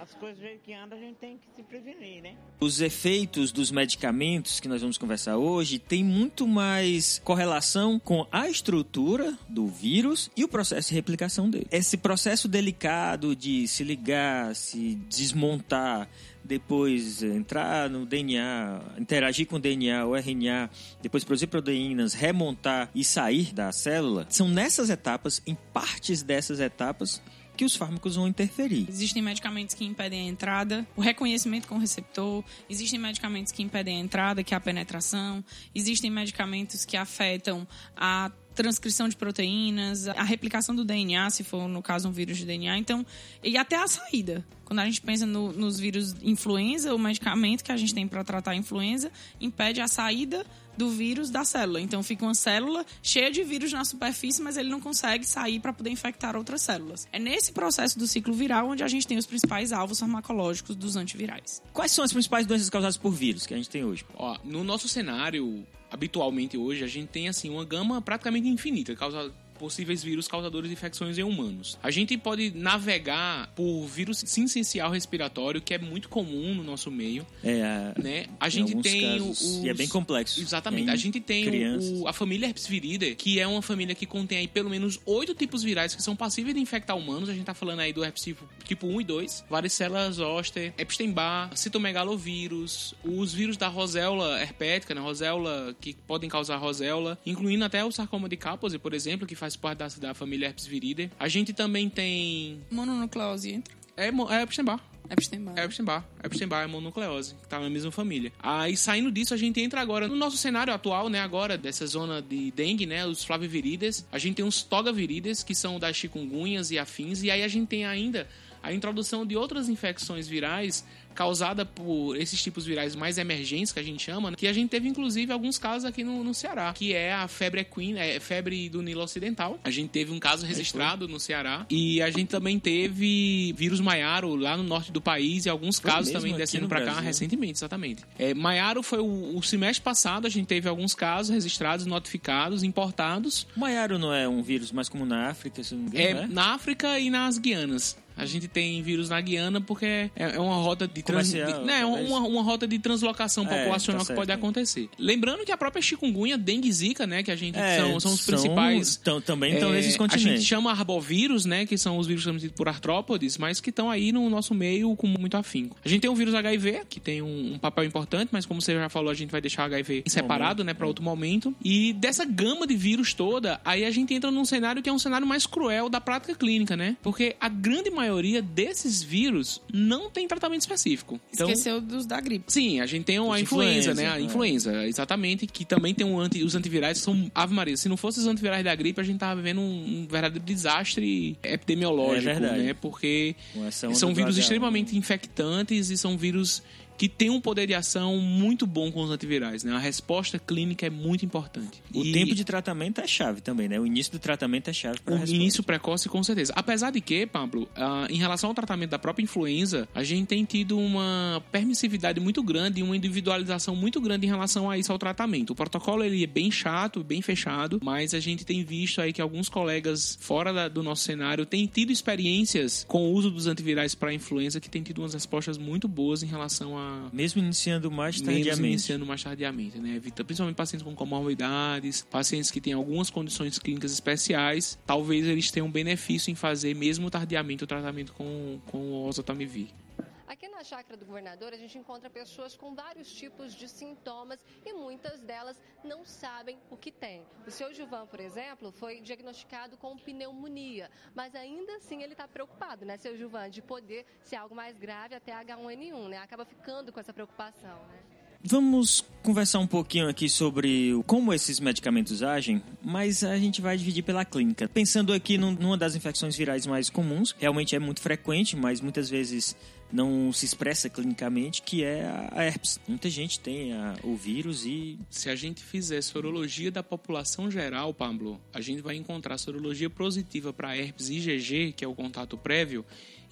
as coisas do jeito que anda a gente tem que se prevenir, né? Os efeitos dos medicamentos que nós vamos conversar hoje tem muito mais correlação com a estrutura do vírus e o processo de replicação dele. Esse processo delicado de se ligar, se desmontar, depois entrar no DNA, interagir com o DNA, o RNA, depois produzir proteínas, remontar e sair da célula, são nessas etapas, em partes dessas etapas, que os fármacos vão interferir. Existem medicamentos que impedem a entrada, o reconhecimento com o receptor. Existem medicamentos que impedem a entrada, que é a penetração. Existem medicamentos que afetam a transcrição de proteínas, a replicação do DNA, se for no caso um vírus de DNA. Então, e até a saída. Quando a gente pensa no- nos vírus influenza, o medicamento que a gente tem para tratar a influenza impede a saída do vírus da célula. Então fica uma célula cheia de vírus na superfície, mas ele não consegue sair para poder infectar outras células. É nesse processo do ciclo viral onde a gente tem os principais alvos farmacológicos dos antivirais. Quais são as principais doenças causadas por vírus que a gente tem hoje? Ó, no nosso cenário, habitualmente hoje, a gente tem assim uma gama praticamente infinita de causa possíveis vírus causadores de infecções em humanos. A gente pode navegar por vírus sincicial respiratório, que é muito comum no nosso meio, É, a- né? A gente tem casos, os... E é bem complexo. Exatamente. A gente tem o- a família Herpes viridae, que é uma família que contém aí pelo menos oito tipos virais que são passíveis de infectar humanos. A gente tá falando aí do herpes tipo, tipo 1 e 2, varicela zoster, Epstein-Barr, citomegalovírus, os vírus da roséola herpética, né? Roséola que podem causar roséola, incluindo até o sarcoma de Kaposi, por exemplo, que faz parte da, da família Herpes viridae. A gente também tem Mononucleose entra. é, é Epstein-Barr. Epstein-Barr. É Epstein-Barr. Epstein-Barr é mononucleose, que tá na mesma família. Aí, saindo disso, a gente entra agora no nosso cenário atual, né? Agora, dessa zona de dengue, né? Os flavivirides. A gente tem os togavirides, que são das chikungunhas e afins. E aí a gente tem ainda a introdução de outras infecções virais causada por esses tipos virais mais emergentes que a gente chama, né? que a gente teve inclusive alguns casos aqui no, no Ceará, que é a febre equina, é febre do Nilo Ocidental. A gente teve um caso registrado no Ceará e a gente também teve vírus Maiaro lá no norte do país e alguns Foi casos também descendo para cá recentemente, exatamente. É, Maiaro foi o, o semestre passado, a gente teve alguns casos registrados, notificados, importados. Maiaro não é um vírus mais comum na África, se não me engano, É, né? na África e nas Guianas. A gente tem vírus na Guiana porque é, é uma rota de, trans, de né, talvez. uma, uma rota de translocação É, populacional tá que pode acontecer. Lembrando que a própria chikungunya, dengue zika, né, que a gente É, são, são os principais tão- também estão é, nesses A continentes. gente chama arbovírus, né, que são os vírus transmitidos por artrópodes, mas que estão aí no nosso meio com muito afinco. A gente tem o vírus HIV, que tem um, um papel importante, mas como você já falou, a gente vai deixar o HIV separado, né, para outro momento. E dessa gama de vírus toda, aí a gente entra num cenário que é um cenário mais cruel da prática clínica, né? Porque a grande maioria desses vírus não tem tratamento específico. Então, Esqueceu dos da gripe. Sim, a gente tem a influenza, influenza, né? A é. influenza, exatamente, que também tem um anti, os antivirais que são Ave Maria. Se não fossem os antivirais da gripe, a gente tava vivendo um, um verdadeiro desastre epidemiológico, É verdade. né? Porque são vírus H1N1. extremamente infectantes e são vírus que têm um poder de ação muito bom com os antivirais, né? A resposta clínica é muito importante. O E- tempo de tratamento é chave também, né? O início do tratamento é chave para o início precoce, com certeza. Apesar de que, Pablo, ah, em relação ao tratamento da própria influenza, a gente tem tido uma permissividade muito grande e uma individualização muito grande em relação a isso ao tratamento. O protocolo ele é bem chato, bem fechado, mas a gente tem visto aí que alguns colegas fora da- do nosso cenário têm tido experiências com o uso dos antivirais para a influenza que têm tido umas respostas muito boas em relação a Mesmo iniciando mais mesmo tardiamente. iniciando mais tardiamente, né? Evita- Principalmente pacientes com comorbidades, pacientes que têm algumas condições clínicas especiais, talvez eles tenham benefício em fazer mesmo tardiamente o tratamento com, com o oseltamivir. Aqui na chácara do governador, a gente encontra pessoas com vários tipos de sintomas e muitas delas não sabem o que tem. O seu Gilvan, por exemplo, foi diagnosticado com pneumonia, mas ainda assim ele está preocupado, né, seu Gilvan, de poder ser algo mais grave até H1N1, né? Acaba ficando com essa preocupação, né? Vamos conversar um pouquinho aqui sobre como esses medicamentos agem, mas a gente vai dividir pela clínica. Pensando aqui num- numa das infecções virais mais comuns, realmente é muito frequente, mas muitas vezes não se expressa clinicamente, que é a herpes. Muita gente tem a- o vírus e Se a gente fizer sorologia da população geral, Pablo, a gente vai encontrar sorologia positiva para herpes IgG, que é o contato prévio,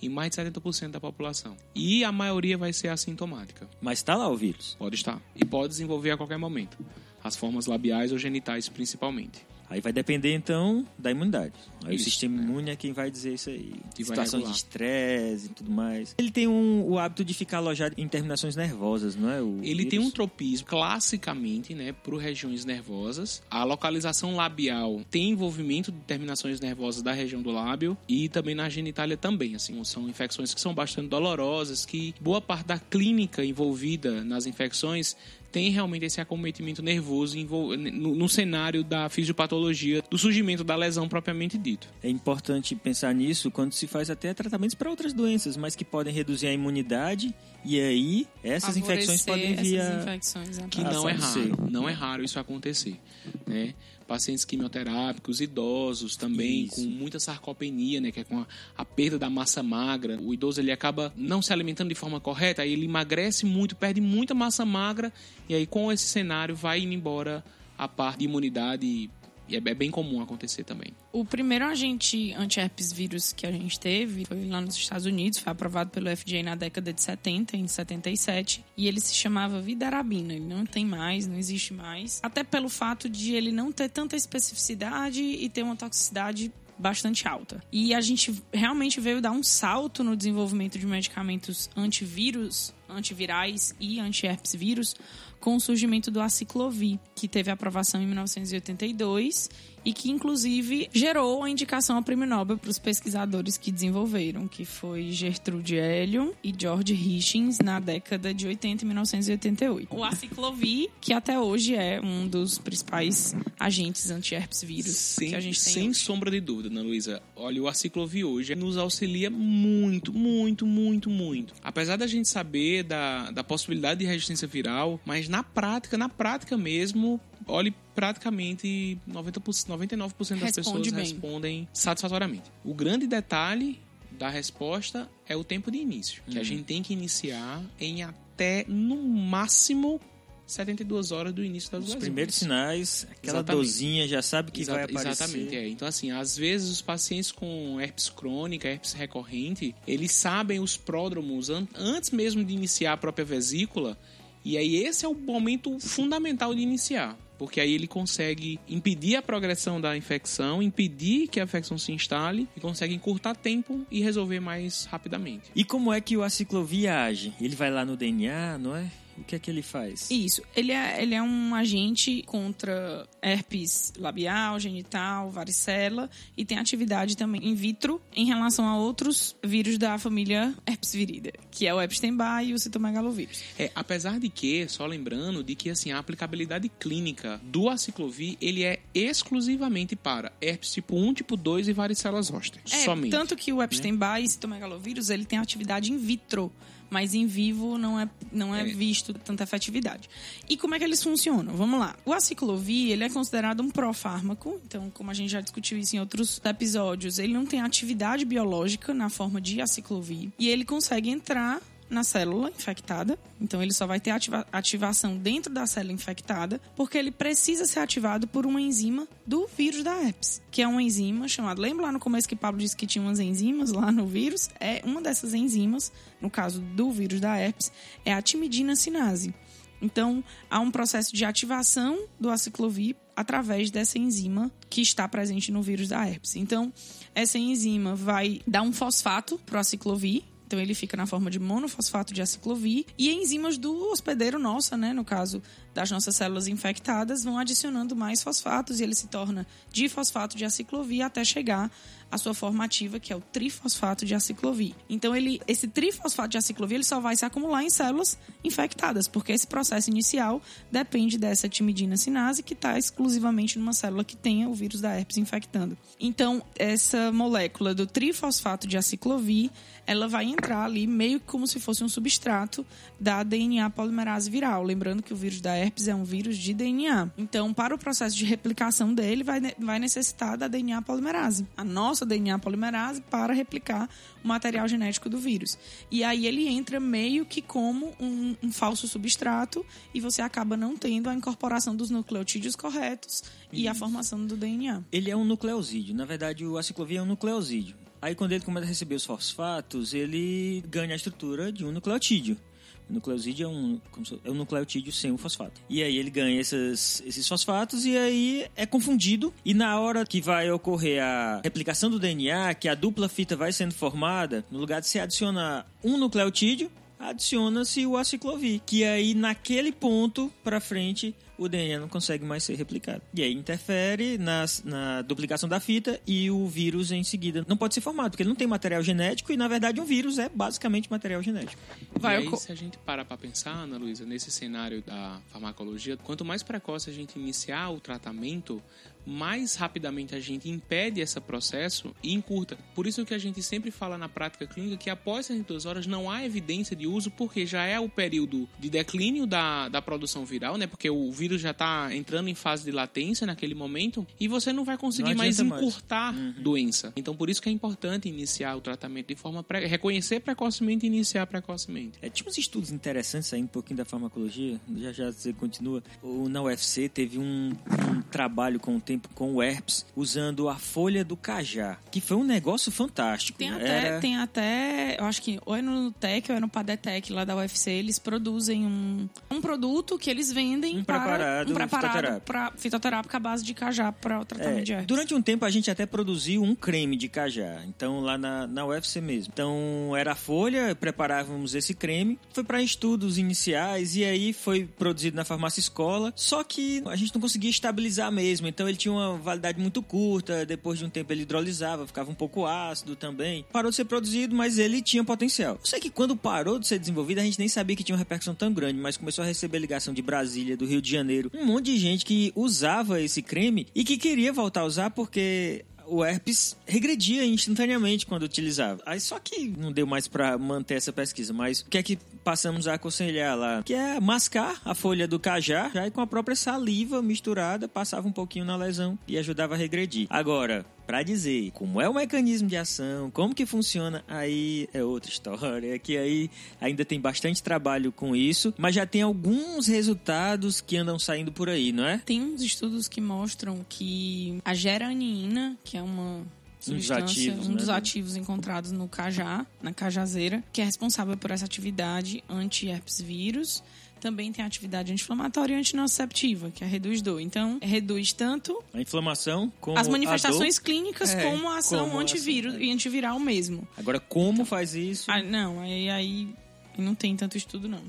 em mais de 70% da população. E a maioria vai ser assintomática. mas está lá o vírus. Pode estar. E pode desenvolver a qualquer momento. As formas labiais ou genitais, principalmente. Aí vai depender então da imunidade. Aí Isso, o sistema é. imune é quem vai dizer isso aí. E vai Situação de estresse e tudo mais. Ele tem um- o hábito de ficar alojado em terminações nervosas, não é? O Ele vírus? tem um tropismo, classicamente, né, por regiões nervosas. A localização labial tem envolvimento de terminações nervosas da região do lábio e também na genitália também. Assim, são infecções que são bastante dolorosas, que boa parte da clínica envolvida nas infecções tem realmente esse acometimento nervoso no cenário da fisiopatologia, do surgimento da lesão propriamente dito. É importante pensar nisso quando se faz até tratamentos para outras doenças, mas que podem reduzir a imunidade e aí essas infecções podem Favorecer vir essas a... infecções, né? que não é raro, não é raro isso acontecer, né? Pacientes quimioterápicos, idosos também Isso. com muita sarcopenia, né, que é com a, a perda da massa magra. O idoso ele acaba não se alimentando de forma correta, aí ele emagrece muito, perde muita massa magra e aí com esse cenário vai indo embora a parte de imunidade e é, é bem comum acontecer também. O primeiro agente anti-herpes vírus que a gente teve foi lá nos Estados Unidos, foi aprovado pelo FDA na década de 70, em 77, e ele se chamava Vidarabina. Ele não tem mais, não existe mais. Até pelo fato de ele não ter tanta especificidade e ter uma toxicidade bastante alta. E a gente realmente veio dar um salto no desenvolvimento de medicamentos antivírus, antivirais e anti-herpes vírus com o surgimento do aciclovir, que teve aprovação em 1982 e que inclusive gerou a indicação ao prêmio Nobel para os pesquisadores que desenvolveram, que foi Gertrude Helion e George Hitchens na década de 80 e 1988. O aciclovir, que até hoje é um dos principais agentes anti-herpes vírus Sem, que a gente tem sem hoje. sombra de dúvida, Ana Luísa. Olha, o aciclovir hoje nos auxilia muito, muito, muito, muito. Apesar da gente saber da, da possibilidade de resistência viral, mas na prática, na prática mesmo, olhe, praticamente 90%, 99% das Responde pessoas bem. respondem satisfatoriamente. O grande detalhe da resposta é o tempo de início, que a Hum. gente tem que iniciar em até, no máximo, 72 horas do início das Os primeiros sinais, aquela Exatamente. dorzinha já sabe que vai Exata- aparecer. Exatamente, é. Então, assim, às vezes os pacientes com herpes crônica, herpes recorrente, eles sabem os pródromos an- antes mesmo de iniciar a própria vesícula, e aí esse é o momento fundamental de iniciar. Porque aí ele consegue impedir a progressão da infecção, impedir que a infecção se instale e consegue encurtar tempo e resolver mais rapidamente. E como é que o aciclovir age? Ele vai lá no DNA, não é? O que é que ele faz? Isso. Ele é, ele é um agente contra herpes labial, genital, varicela e tem atividade também in vitro em relação a outros vírus da família herpes virida, que é o Epstein-Barr e o citomegalovírus. É, apesar de que, só lembrando, de que assim, a aplicabilidade clínica do aciclovir, ele é exclusivamente para herpes tipo 1, tipo 2 e varicela zoster. É, somente. tanto que o Epstein-Barr e citomegalovírus, ele tem atividade in vitro, mas em vivo não é, não é, É. visto tanta efetividade. E como é que eles funcionam? Vamos lá. O aciclovir, ele é considerado um profármaco, então, como a gente já discutiu isso em outros episódios, ele não tem atividade biológica na forma de aciclovir, e ele consegue entrar na célula infectada. Então, ele só vai ter ativa- ativação dentro da célula infectada, porque ele precisa ser ativado por uma enzima do vírus da herpes, que é uma enzima chamada. Lembra lá no começo que Pablo disse que tinha umas enzimas lá no vírus? É uma dessas enzimas, no caso do vírus da herpes, é a timidina sinase. Então, há um processo de ativação do aciclovir através dessa enzima que está presente no vírus da herpes. Então, essa enzima vai dar um fosfato para o aciclovir, então ele fica na forma de monofosfato de aciclovir e enzimas do hospedeiro nossa, né, no caso das nossas células infectadas, vão adicionando mais fosfatos e ele se torna difosfato de aciclovir até chegar à sua forma ativa, que é o trifosfato de aciclovir. Então ele esse trifosfato de aciclovir ele só vai se acumular em células infectadas, porque esse processo inicial depende dessa timidina sinase que está exclusivamente numa célula que tenha o vírus da herpes infectando. Então, essa molécula do trifosfato de aciclovir, ela vai entrar ali meio como se fosse um substrato da DNA polimerase viral. Lembrando que o vírus da herpes é um vírus de DNA. Então, para o processo de replicação dele, vai, vai necessitar da DNA polimerase. A nossa DNA polimerase para replicar o material genético do vírus. E aí ele entra meio que como um, um falso substrato e você acaba não tendo a incorporação dos nucleotídeos corretos e a formação do DNA. Ele é um nucleosídeo. Na verdade, o aciclovir é um nucleosídeo. Aí, quando ele começa a receber os fosfatos, ele ganha a estrutura de um nucleotídeo. Nucleosídeo é um, é um nucleotídeo sem o fosfato. E aí ele ganha esses, esses fosfatos e aí é confundido. E na hora que vai ocorrer a replicação do DNA, que a dupla fita vai sendo formada, no lugar de se adicionar um nucleotídeo, adiciona-se o aciclovir. Que aí, naquele ponto pra frente, o DNA não consegue mais ser replicado. E aí interfere nas- na duplicação da fita e o vírus em seguida não pode ser formado, porque ele não tem material genético e, na verdade, um vírus é basicamente material genético. Vai e aí, se a gente para para pensar, Ana Luísa, nesse cenário da farmacologia, quanto mais precoce a gente iniciar o tratamento, mais rapidamente a gente impede esse processo e encurta. Por isso que a gente sempre fala na prática clínica que após 72 horas não há evidência de uso, porque já é o período de declínio da, da produção viral, né? Porque o vírus já está entrando em fase de latência naquele momento e você não vai conseguir Não mais adianta mais. encurtar doença. Então, por isso que é importante iniciar o tratamento de forma pre... reconhecer precocemente e iniciar precocemente. É, tinha uns estudos interessantes saindo um pouquinho da farmacologia, já já você continua. Na UFC teve um, um trabalho com o tempo com o herpes, usando a folha do cajá, que foi um negócio fantástico. Tem né? até, Era- tem até, eu acho que ou é no Tec ou é no Padetec lá da UFC, eles produzem um, um produto que eles vendem Um para preparado um preparado fitoterápico. para fitoterápica à base de cajá para o tratamento É, de herpes. durante um tempo a gente até produziu um creme de cajá, então lá na, na UFC mesmo. Então era a folha, preparávamos esse creme, foi para estudos iniciais e aí foi produzido na farmácia escola. Só que a gente não conseguia estabilizar mesmo, então ele tinha uma validade muito curta. Depois de um tempo ele hidrolisava, ficava um pouco ácido também. Parou de ser produzido, mas ele tinha potencial. Eu sei que quando parou de ser desenvolvido a gente nem sabia que tinha uma repercussão tão grande, mas começou a receber ligação de Brasília, do Rio de Janeiro, um monte de gente que usava esse creme e que queria voltar a usar porque o herpes regredia instantaneamente quando utilizava. Aí só que não deu mais pra manter essa pesquisa, mas o que é que passamos a aconselhar lá? Que é mascar a folha do cajá, já e com a própria saliva misturada, passava um pouquinho na lesão e ajudava a regredir. Agora, Pra dizer como é o mecanismo de ação, como que funciona, aí é outra história. Que aí ainda tem bastante trabalho com isso, mas já tem alguns resultados que andam saindo por aí, não é? Tem uns estudos que mostram que a geranina, que é uma substância, ativos, um né? dos ativos encontrados no cajá, na cajazeira, que é responsável por essa atividade anti-herpes vírus. Também tem a atividade anti-inflamatória e antinociceptiva, que é reduz dor. Então, reduz tanto A inflamação como as a manifestações dor. cliclínicas É, como a ação como a antivírus e antiviral mesmo. Agora, como faz isso? Ah, não, aí, aí não tem tanto estudo, não.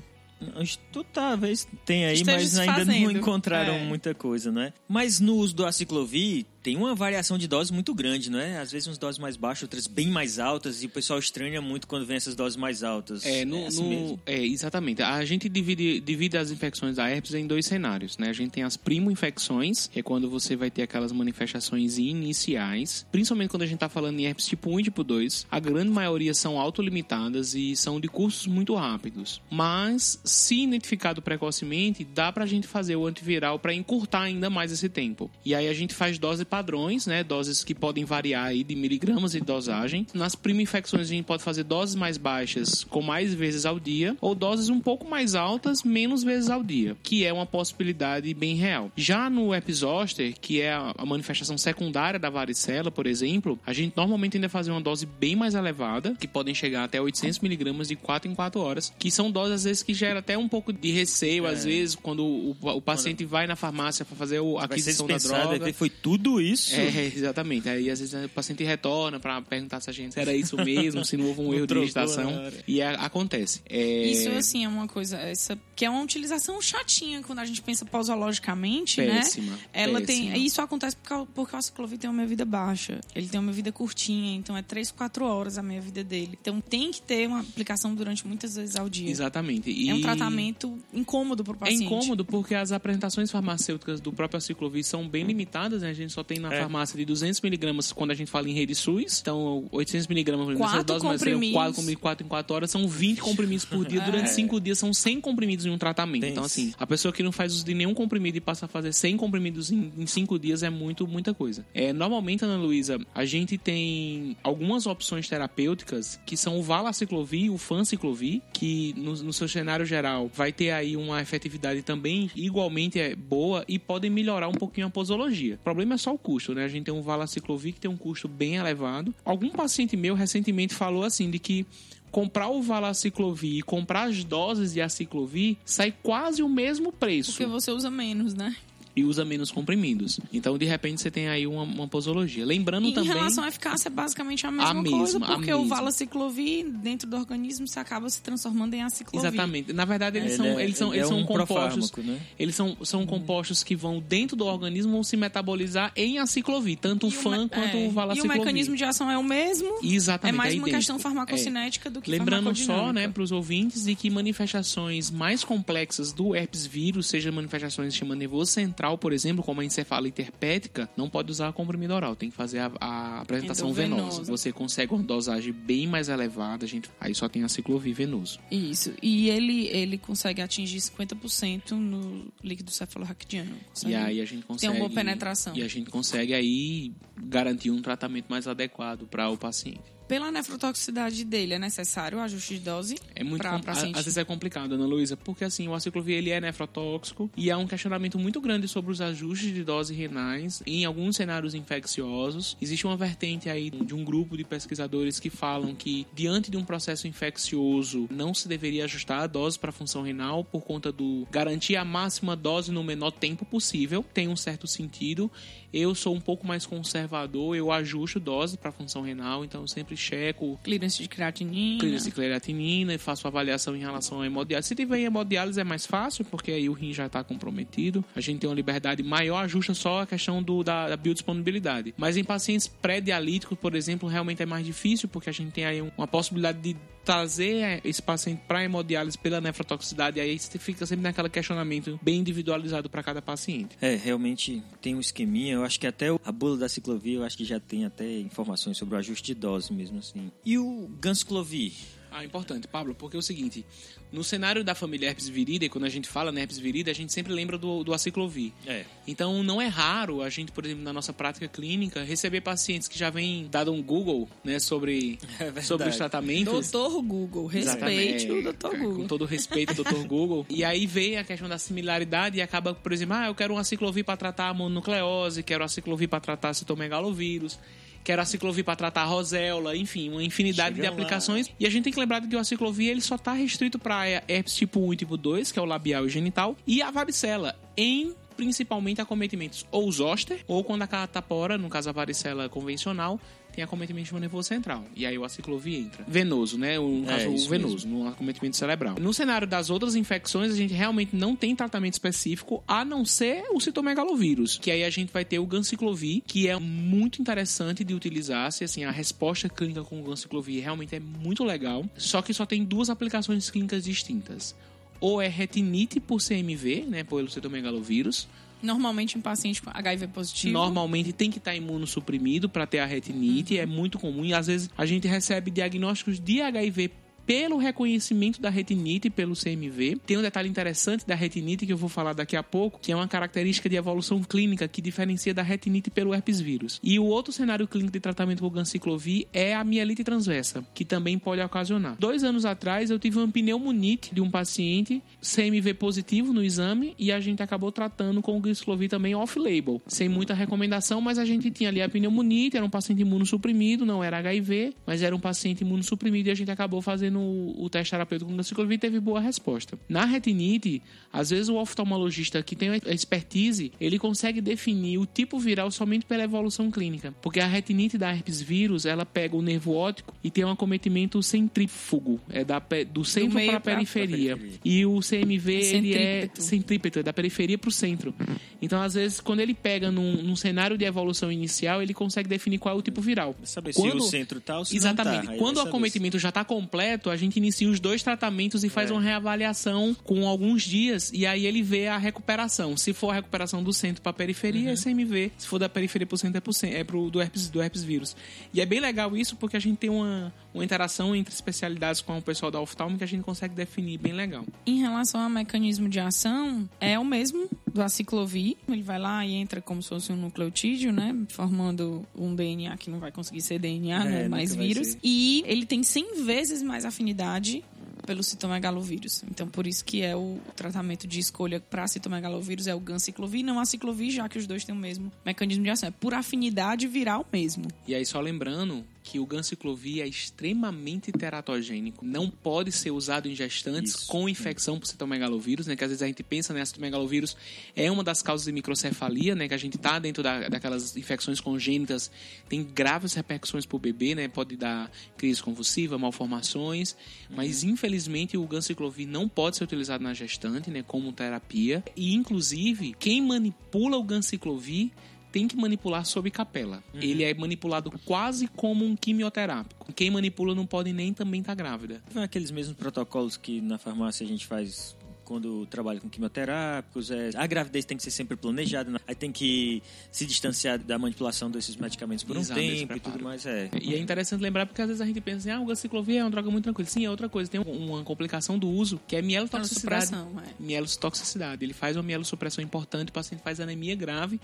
Tu talvez tenha aí, Esteja mas ainda não fazendo. encontraram É. muita coisa, né? Mas no uso do aciclovir, tem uma variação de doses muito grande, não é? Às vezes umas doses mais baixas, outras bem mais altas, e o pessoal estranha muito quando vem essas doses mais altas. É, no, assim no- é, exatamente. A gente divide, divide as infecções da herpes em dois cenários, né? A gente tem as primo-infecções, que é quando você vai ter aquelas manifestações iniciais, principalmente quando a gente tá falando em herpes tipo 1 e tipo 2. A grande maioria são autolimitadas e são de cursos muito rápidos. Mas, se identificado precocemente, dá pra gente fazer o antiviral para encurtar ainda mais esse tempo. E aí a gente faz doses padrões, né? Doses que podem variar aí de miligramas de dosagem. Nas primo-infecções a gente pode fazer doses mais baixas com mais vezes ao dia ou doses um pouco mais altas menos vezes ao dia, que é uma possibilidade bem real. Já no epizoster, que é a manifestação secundária da varicela, por exemplo, a gente normalmente ainda faz uma dose bem mais elevada, que podem chegar até 800 miligramas de 4 em 4 horas, que são doses às vezes que gera até um pouco de receio, às vezes quando o, o paciente vai na farmácia para fazer a aquisição da droga. foi tudo isso? É, exatamente. Aí às vezes o paciente retorna pra perguntar se a gente se era isso mesmo, se não houve um erro de digitação. hora. E a- acontece. É, Isso, assim, é uma coisa... Essa, que é uma utilização chatinha quando a gente pensa pausologicamente, Péssima, né? Ela péssima. tem... Isso acontece porque, o- o aciclovir tem uma meia-vida baixa. Ele tem uma meia-vida curtinha, então é 3, 4 horas a meia-vida dele. Então tem que ter uma aplicação durante muitas vezes ao dia. Exatamente. E É um tratamento incômodo pro É paciente. incômodo porque as apresentações farmacêuticas do próprio aciclovir são bem limitadas, né? A gente só tem na É. farmácia de 200 miligramas quando a gente fala em rede SUS. Então, 800 miligramas nessas Quatro doses, mas seriam comprimidos. 4 comprimidos 4 em 4 horas, são 20 comprimidos por dia. Durante 5 dias são 100 comprimidos em um tratamento. Tem Então, assim, a pessoa que não faz uso de nenhum comprimido e passa a fazer 100 comprimidos em 5 dias é muito, muita coisa. É, normalmente, Ana Luísa, a gente tem algumas opções terapêuticas que são o valaciclovir e o fanciclovir, que no, no seu cenário geral vai ter aí uma efetividade também igualmente é boa e podem melhorar um pouquinho a posologia. O problema é só o custo, né? A gente tem um valaciclovir que tem um custo bem elevado. Algum paciente meu recentemente falou assim de que comprar o valaciclovir e comprar as doses de aciclovir sai quase o mesmo preço Porque você usa menos, né? E usa menos comprimidos. Então, de repente, você tem aí uma, uma posologia. Lembrando E em também... relação à eficácia, é basicamente a mesma A coisa, mesma, a porque o mesma. valaciclovir dentro do organismo se acaba se transformando em aciclovir. Exatamente. Na verdade, eles Ele são, é- eles são, ele eles é são um compostos. né? Eles são, são compostos que vão dentro do organismo vão se metabolizar em aciclovir, tanto o E fã me- quanto é, o valaciclovir. E o mecanismo de ação é o mesmo. Exatamente. É mais é uma questão farmacocinética do que Lembrando só, farmacodinâmica. né, para os ouvintes, de que manifestações mais complexas do herpes vírus, seja manifestações do sistema nervoso central, por exemplo, como a encefalite herpética, não pode usar comprimido oral, tem que fazer a, a apresentação venosa. Você consegue uma dosagem bem mais elevada, gente, aí só tem a ciclovir venoso. Isso. E ele, ele consegue atingir 50% no líquido cefalorraquidiano. E Consegue- aí a gente consegue. uma boa penetração. E a gente consegue aí garantir um tratamento mais adequado para o paciente. Pela nefrotoxicidade dele, é necessário o ajuste de dose É muito pra? Às vezes é complicado, Ana Luísa, porque assim, o aciclovir ele é nefrotóxico e há um questionamento muito grande sobre os ajustes de dose renais em alguns cenários infecciosos. Existe uma vertente aí de um grupo de pesquisadores que falam que diante de um processo infeccioso não se deveria ajustar a dose para a função renal por conta do garantir a máxima dose no menor tempo possível. Tem um certo sentido. Eu sou um pouco mais conservador, eu ajusto dose para função renal, então eu sempre checo Clearance de creatinina. clínica de creatinina e faço avaliação em relação à hemodiálise. Se tiver hemodiálise é mais fácil, porque aí o rim já está comprometido. A gente tem uma liberdade maior, ajusta só a questão do, da, da biodisponibilidade. Mas em pacientes pré-dialíticos, por exemplo, realmente é mais difícil, porque a gente tem aí uma possibilidade de trazer esse paciente para hemodiálise pela nefrotoxicidade, aí você fica sempre naquele questionamento bem individualizado para cada paciente. É, realmente tem um esqueminha. Eu acho que até a bula da ciclovia, eu acho que já tem até informações sobre o ajuste de dose mesmo assim. E o ganciclovir? Ah, importante, Pablo, porque é o seguinte, no cenário da família herpes viridae, quando a gente fala na herpes viridae, a gente sempre lembra do, do aciclovir. É. Então, não é raro a gente, por exemplo, na nossa prática clínica, receber pacientes que já vêm dado um Google, né, sobre, É sobre os tratamentos. Doutor Google, respeite o doutor Google. Com todo respeito, doutor Google. E aí vem a questão da similaridade e acaba, por exemplo, ah, eu quero um aciclovir para tratar a mononucleose, quero um aciclovir para tratar citomegalovírus, quero aciclovir para tratar a roséola, enfim, uma infinidade de lá. aplicações. E a gente tem que lembrar que o aciclovir ele só está restrito para herpes tipo 1 e tipo 2, que é o labial e genital, e a varicela, em principalmente acometimentos ou zoster, ou quando a catapora, no caso a varicela convencional, tem acometimento nervoso central. E aí o aciclovir entra. Venoso, né? O, no É, caso, venoso, no acometimento cerebral. No cenário das outras infecções, a gente realmente não tem tratamento específico, a não ser o citomegalovírus, que aí a gente vai ter o ganciclovir, que é muito interessante de utilizar, se assim, a resposta clínica com o ganciclovir realmente é muito legal, só que só tem duas aplicações clínicas distintas. Ou é retinite por CMV, né, pelo citomegalovírus, Normalmente em paciente com HIV positivo. Normalmente tem que estar imunossuprimido para ter a retinite, é muito comum e às vezes a gente recebe diagnósticos de HIV pelo reconhecimento da retinite pelo CMV. Tem um detalhe interessante da retinite que eu vou falar daqui a pouco, que é uma característica de evolução clínica que diferencia da retinite pelo herpes vírus. E o outro cenário clínico de tratamento com ganciclovir é a mielite transversa, que também pode ocasionar. Dois anos atrás eu tive uma pneumonite de um paciente CMV positivo no exame e a gente acabou tratando com o ganciclovir também off-label, sem muita recomendação, mas a gente tinha ali a pneumonite, era um paciente imunossuprimido, não era HIV, mas era um paciente imunossuprimido e a gente acabou fazendo o, o teste terapêutico com ganciclovir e teve boa resposta. Na retinite, às vezes o oftalmologista que tem a expertise, ele consegue definir o tipo viral somente pela evolução clínica, porque a retinite da herpes vírus, ela pega o nervo óptico e tem um acometimento centrífugo, é da, do centro para a periferia. E o CMV, ele é Centrípeto. é da periferia para o centro. Então, às vezes, quando ele pega num, num cenário de evolução inicial, ele consegue definir qual é o tipo viral. Saber Quando- se o centro tá ou se Exatamente. não tá. Quando o acometimento já está completo, a gente inicia os dois tratamentos e faz É. uma reavaliação com alguns dias e aí ele vê a recuperação. Se for a recuperação do centro para a periferia, Uhum. é CMV. Se for da periferia para o centro, é, pro, é pro, do, herpes, do herpes vírus. E é bem legal isso porque a gente tem uma, uma interação entre especialidades com o pessoal da oftalmo que a gente consegue definir bem legal. Em relação ao mecanismo de ação, é o mesmo do aciclovir. Ele vai lá e entra como se fosse um nucleotídeo, né? Formando um DNA que não vai conseguir ser DNA, É, né? Mais vírus. E ele tem 100 vezes mais afinidade pelo citomegalovírus. Então, por isso que é o tratamento de escolha para citomegalovírus é o ganciclovir, não aciclovir, já que os dois têm o mesmo mecanismo de ação. É por afinidade viral mesmo. E aí, só lembrando que o ganciclovir é extremamente teratogênico. Não pode ser usado em gestantes Isso. com infecção por citomegalovírus, né? Que às vezes a gente pensa, né? Citomegalovírus é uma das causas de microcefalia, né? Que a gente tá dentro da, daquelas infecções congênitas, tem graves repercussões pro bebê, né? Pode dar crise convulsiva, malformações. Mas, infelizmente, o ganciclovir não pode ser utilizado na gestante, né? Como terapia. E, inclusive, quem manipula o ganciclovir tem que manipular sob capela. Ele é manipulado quase como um quimioterápico. Quem manipula não pode nem também estar grávida. Não é aqueles mesmos protocolos que na farmácia a gente faz quando trabalha com quimioterápicos. É, a gravidez tem que ser sempre planejada, né? aí tem que se distanciar da manipulação desses medicamentos por um Exato, desse tempo e tudo mais. É. E é interessante lembrar porque às vezes a gente pensa assim, ah, o ganciclovir é uma droga muito tranquila. Sim, é outra coisa. Tem uma complicação do uso que é mielotoxicidade. Supressão, é. Mielotoxicidade. Ele faz uma mielossupressão importante, o paciente faz anemia grave,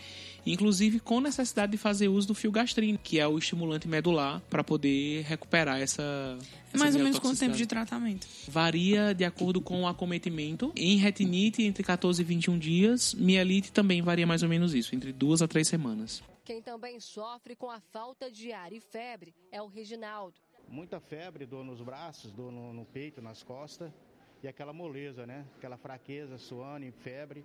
inclusive com necessidade de fazer uso do filgastrina, que é o estimulante medular para poder recuperar essa É mais ou menos quanto tempo de tratamento? Varia de acordo com o acometimento. Em retinite, entre 14 e 21 dias. Mielite também varia mais ou menos isso, entre duas a três semanas. Quem também sofre com a falta de ar e febre é o Reginaldo. Muita febre, dor nos braços, dor no, no peito, nas costas. E aquela moleza, né? Aquela fraqueza, suando, e febre.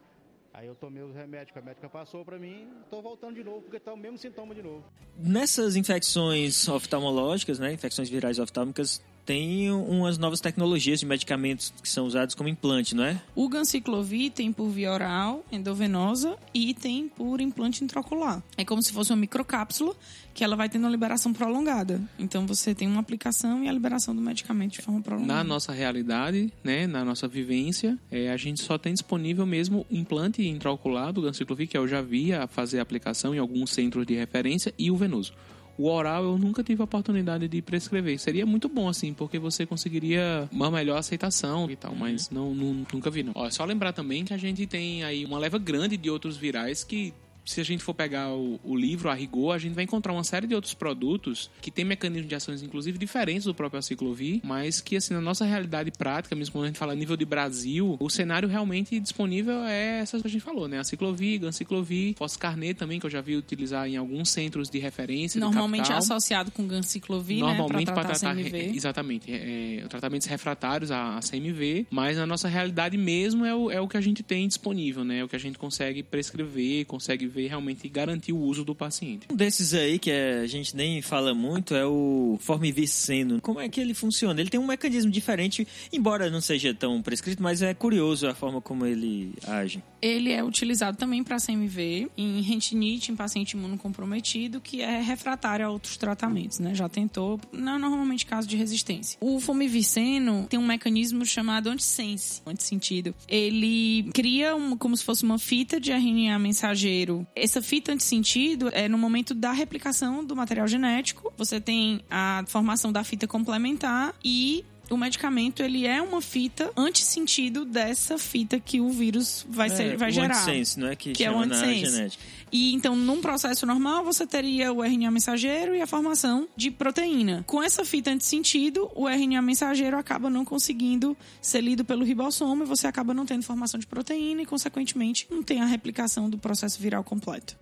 Aí eu tomei os remédios que a médica passou pra mim tô voltando de novo, porque tá o mesmo sintoma de novo. Nessas infecções oftalmológicas, né, infecções virais oftálmicas, tem umas novas tecnologias de medicamentos que são usados como implante, não é? O ganciclovir tem por via oral, endovenosa e tem por implante intraocular. É como se fosse uma microcápsula que ela vai tendo uma liberação prolongada. Então você tem uma aplicação e a liberação do medicamento de forma prolongada. Na nossa realidade, né, na nossa vivência, é, a gente só tem disponível mesmo implante intraocular do ganciclovir, que eu já vi a fazer a aplicação em alguns centros de referência, e o venoso. O oral eu nunca tive a oportunidade de prescrever. Seria muito bom, assim, porque você conseguiria uma melhor aceitação e tal, mas não, não- nunca vi, não. Ó, é só lembrar também que a gente tem aí uma leva grande de outros virais que se a gente for pegar o, o livro a rigor, a gente vai encontrar uma série de outros produtos que tem mecanismos de ações, inclusive, diferentes do próprio aciclovir, mas que, assim, na nossa realidade prática, mesmo quando a gente fala a nível de Brasil, o cenário realmente disponível é essas que a gente falou, né? Aciclovir, ganciclovir, foscarnet também, que eu já vi utilizar em alguns centros de referência Normalmente é associado com ganciclovir, Normalmente né? para Pra tratar, tratar, CMV. exatamente, é, tratamentos refratários à, à CMV, mas na nossa realidade mesmo é o, é o que a gente tem disponível, né? É o que a gente consegue prescrever, consegue ver realmente e garantir o uso do paciente. Um desses aí que a gente nem fala muito é o formiviceno. Como é que ele funciona? Ele tem um mecanismo diferente, embora não seja tão prescrito, mas é curioso a forma como ele age. Ele é utilizado também para CMV, em rentinite, em paciente imunocomprometido, que é refratário a outros tratamentos, né? Já tentou, não é normalmente caso de resistência. O fomiviceno tem um mecanismo chamado antissense, antissentido. Ele cria um- como se fosse uma fita de RNA mensageiro. Essa fita antissentido é no momento da replicação do material genético. Você tem a formação da fita complementar e o medicamento ele é uma fita antissentido dessa fita que o vírus vai, ser, É, vai gerar. antissense, não é que, Que é o genética. E então, num processo normal, você teria o RNA mensageiro e a formação de proteína. Com essa fita antissentido, o RNA mensageiro acaba não conseguindo ser lido pelo ribossomo e você acaba não tendo formação de proteína e, consequentemente, não tem a replicação do processo viral completo.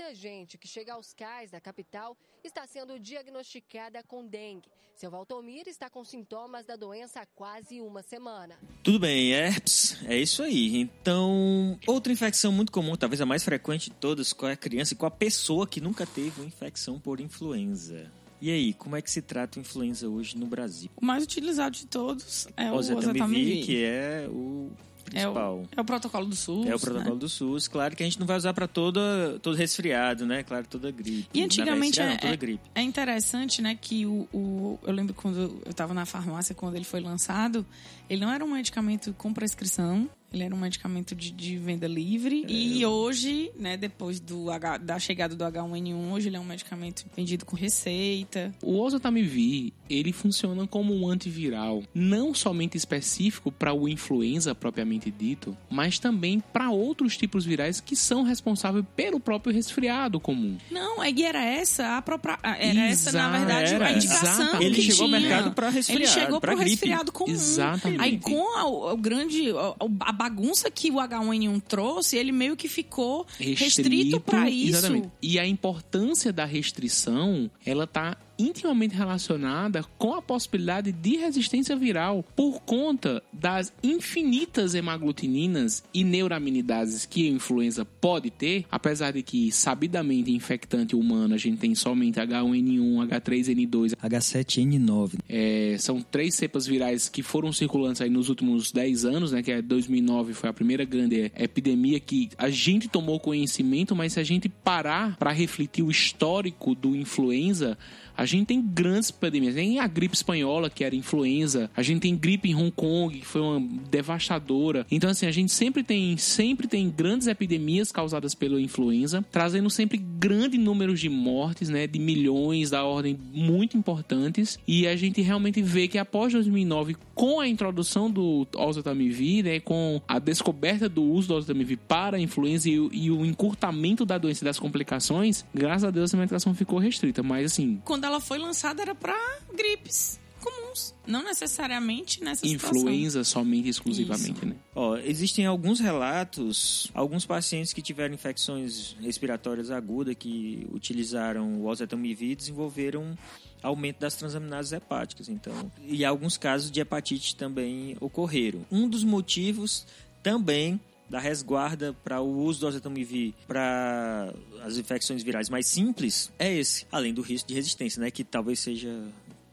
Muita gente que chega aos cais da capital está sendo diagnosticada com dengue. Seu Valtomir está com sintomas da doença há quase uma semana. Tudo bem, herpes, é isso aí. Então, outra infecção muito comum, talvez a mais frequente de todas, com a criança e com a pessoa que nunca teve uma infecção por influenza. E aí, como é que se trata a influenza hoje no Brasil? O mais utilizado de todos é o oseltamivir. que é o É principal. o, é o protocolo do SUS. É o protocolo né? do SUS. Claro que a gente não vai usar para toda, todo resfriado, né? Claro, toda gripe. E antigamente é, não, é- gripe. é interessante, né, que o, o- eu lembro quando eu estava na farmácia quando ele foi lançado, ele não era um medicamento com prescrição, ele era um medicamento de, de venda livre. É. E hoje, né, depois do H- da chegada do H1N1, hoje ele é um medicamento vendido com receita. O oseltamivir, ele funciona como um antiviral, não somente específico para o influenza propriamente dito, mas também para outros tipos virais que são responsáveis pelo próprio resfriado comum. Não, e era essa a própria. Era essa, na verdade, era. a indicação. Exatamente. Ele chegou ao mercado para resfriado, Ele chegou pra para resfriado comum. Exatamente. Aí com a, o grande. a- A bagunça que o H1N1 trouxe, ele meio que ficou restrito para isso. Exatamente. E a importância da restrição, ela tá intimamente relacionada com a possibilidade de resistência viral por conta das infinitas hemaglutininas e neuraminidases que a influenza pode ter, apesar de que sabidamente infectante humano a gente tem somente H1N1, H3N2, H7N9. é, são três cepas virais que foram circulantes aí nos últimos 10 anos, né? Que é 2009 foi a primeira grande epidemia que a gente tomou conhecimento, mas se a gente parar para refletir o histórico do influenza, a gente tem grandes epidemias. Tem a gripe espanhola, que era influenza. A gente tem gripe em Hong Kong, que foi uma devastadora. Então, assim, a gente sempre tem, sempre tem grandes epidemias causadas pela influenza, trazendo sempre grandes números de mortes, né? De milhões da ordem muito importantes. E a gente realmente vê que após 2009, com a introdução do oseltamivir, né? Com a descoberta do uso do oseltamivir para a influenza e, o- e o encurtamento da doença e das complicações, graças a Deus a medicação ficou restrita. Mas, assim, Quando ela foi lançada era para gripes comuns, não necessariamente nessa situação. influenza somente e exclusivamente, Isso. né? Ó, existem alguns relatos, alguns pacientes que tiveram infecções respiratórias agudas que utilizaram o oseltamivir desenvolveram aumento das transaminases hepáticas, então, e alguns casos de hepatite também ocorreram. Um dos motivos também da resguarda para o uso do oseltamivir para as infecções virais mais simples é esse, além do risco de resistência, né, que talvez seja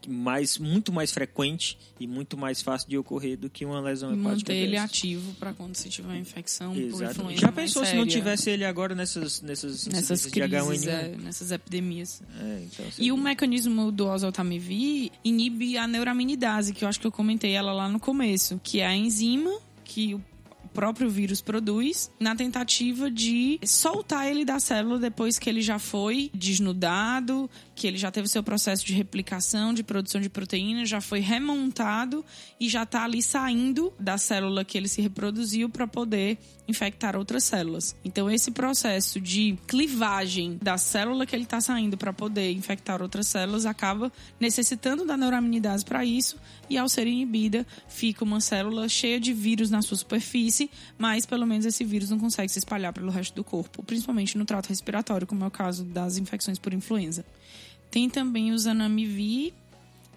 mais, muito mais frequente e muito mais fácil de ocorrer do que uma lesão hepática manter ele dessa. ativo para quando se tiver uma infecção por Exatamente. Já pensou se não tivesse ele agora nessas nessas, nessas crises, de H1N1? é, nessas epidemias. É, então, E o mecanismo do oseltamivir inibe a neuraminidase, que eu acho que eu comentei ela lá no começo, que é a enzima que o próprio vírus produz na tentativa de soltar ele da célula depois que ele já foi desnudado, que ele já teve seu processo de replicação, de produção de proteína, já foi remontado e já está ali saindo da célula que ele se reproduziu para poder infectar outras células. Então, esse processo de clivagem da célula que ele está saindo para poder infectar outras células acaba necessitando da neuraminidase para isso, e ao ser inibida, fica uma célula cheia de vírus na sua superfície, mas pelo menos esse vírus não consegue se espalhar pelo resto do corpo, principalmente no trato respiratório, como é o caso das infecções por influenza. Tem também o Zanamivir,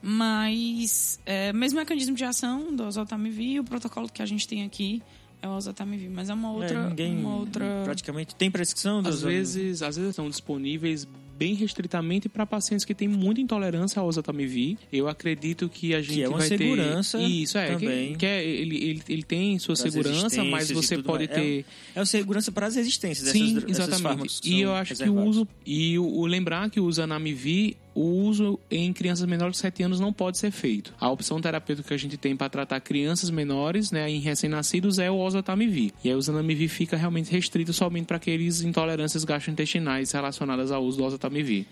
mas é, mesmo mecanismo de ação do oseltamivir, o protocolo que a gente tem aqui é o oseltamivir, mas é uma outra, É, ninguém uma outra praticamente tem prescrição Às vezes, às vezes estão disponíveis bem restritamente para pacientes que têm muita intolerância ao oseltamivir. Eu acredito que a gente é uma vai segurança ter isso é também. que, que é, ele, ele, ele tem sua segurança, mas você pode mais. É ter É o segurança para as resistências Sim, exatamente. que E eu acho que o uso e o, o lembrar que o Zanamivir, o uso em crianças menores de 7 anos não pode ser feito. A opção terapêutica que a gente tem para tratar crianças menores, né, em recém-nascidos é o oseltamivir. E aí o Zanamivir fica realmente restrito somente para aqueles intolerâncias gastrointestinais relacionadas ao uso do oseltamivir.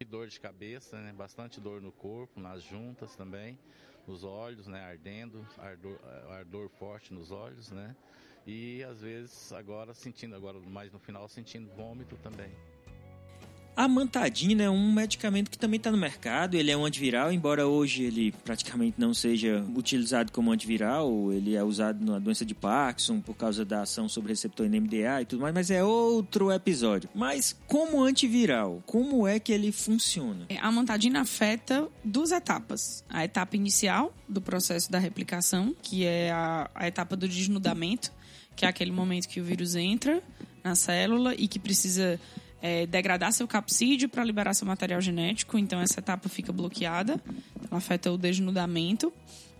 E dor de cabeça, né? Bastante dor no corpo, nas juntas também, nos olhos, né? Ardendo, ardor, ardor forte nos olhos, né? E às vezes agora sentindo, agora mais no final sentindo vômito também. A mantadina é um medicamento que também está no mercado. Ele é um antiviral, embora hoje ele praticamente não seja utilizado como antiviral. Ele é usado na doença de Parkinson por causa da ação sobre receptor NMDA e tudo mais, mas é outro episódio. Mas como antiviral, como é que ele funciona? A montadina afeta duas etapas. A etapa inicial do processo da replicação, que é a, a etapa do desnudamento, que é aquele momento que o vírus entra na célula e que precisa é, degradar seu capsídeo para liberar seu material genético. Então, essa etapa fica bloqueada. Ela afeta o desnudamento.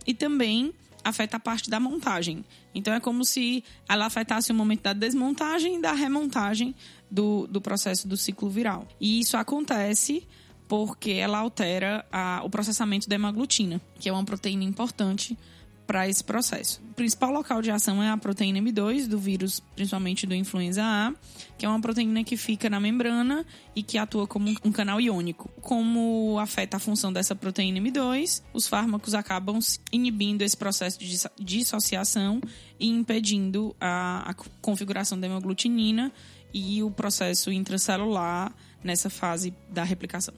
E também afeta a parte da montagem. Então, é como se ela afetasse o momento da desmontagem e da remontagem do, do processo do ciclo viral. E isso acontece porque ela altera a- o processamento da hemaglutina, que é uma proteína importante para esse processo. O principal local de ação é a proteína M2 do vírus, principalmente do influenza A, que é uma proteína que fica na membrana e que atua como um canal iônico. Como afeta a função dessa proteína M2, os fármacos acabam inibindo esse processo de disso- dissociação e impedindo a, a configuração da hemaglutinina e o processo intracelular nessa fase da replicação.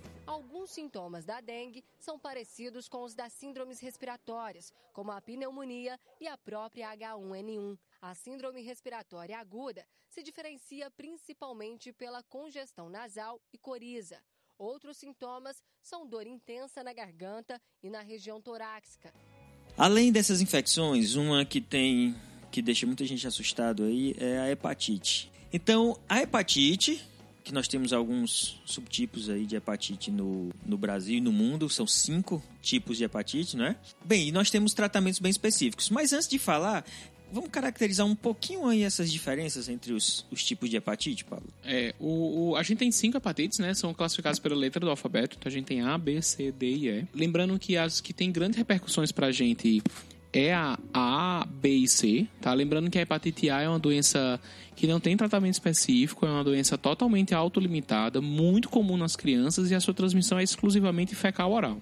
Alguns sintomas da dengue são parecidos com os das síndromes respiratórias, como a pneumonia e a própria H1N1. A síndrome respiratória aguda se diferencia principalmente pela congestão nasal e coriza. Outros sintomas são dor intensa na garganta e na região torácica. Além dessas infecções, uma que tem que deixa muita gente assustado aí é a hepatite. Então, a hepatite, que nós temos alguns subtipos aí de hepatite no, no Brasil e no mundo, são cinco tipos de hepatite, né? Bem, e nós temos tratamentos bem específicos. Mas antes de falar, vamos caracterizar um pouquinho aí essas diferenças entre os, os tipos de hepatite, Pablo? É, o, o- a gente tem cinco hepatites, né? São classificadas pela letra do alfabeto. Então a gente tem A, B, C, D e E. Lembrando que as que têm grandes repercussões pra gente é a A, B e C, tá? Lembrando que a hepatite A é uma doença que não tem tratamento específico, é uma doença totalmente autolimitada, muito comum nas crianças e a sua transmissão é exclusivamente fecal oral.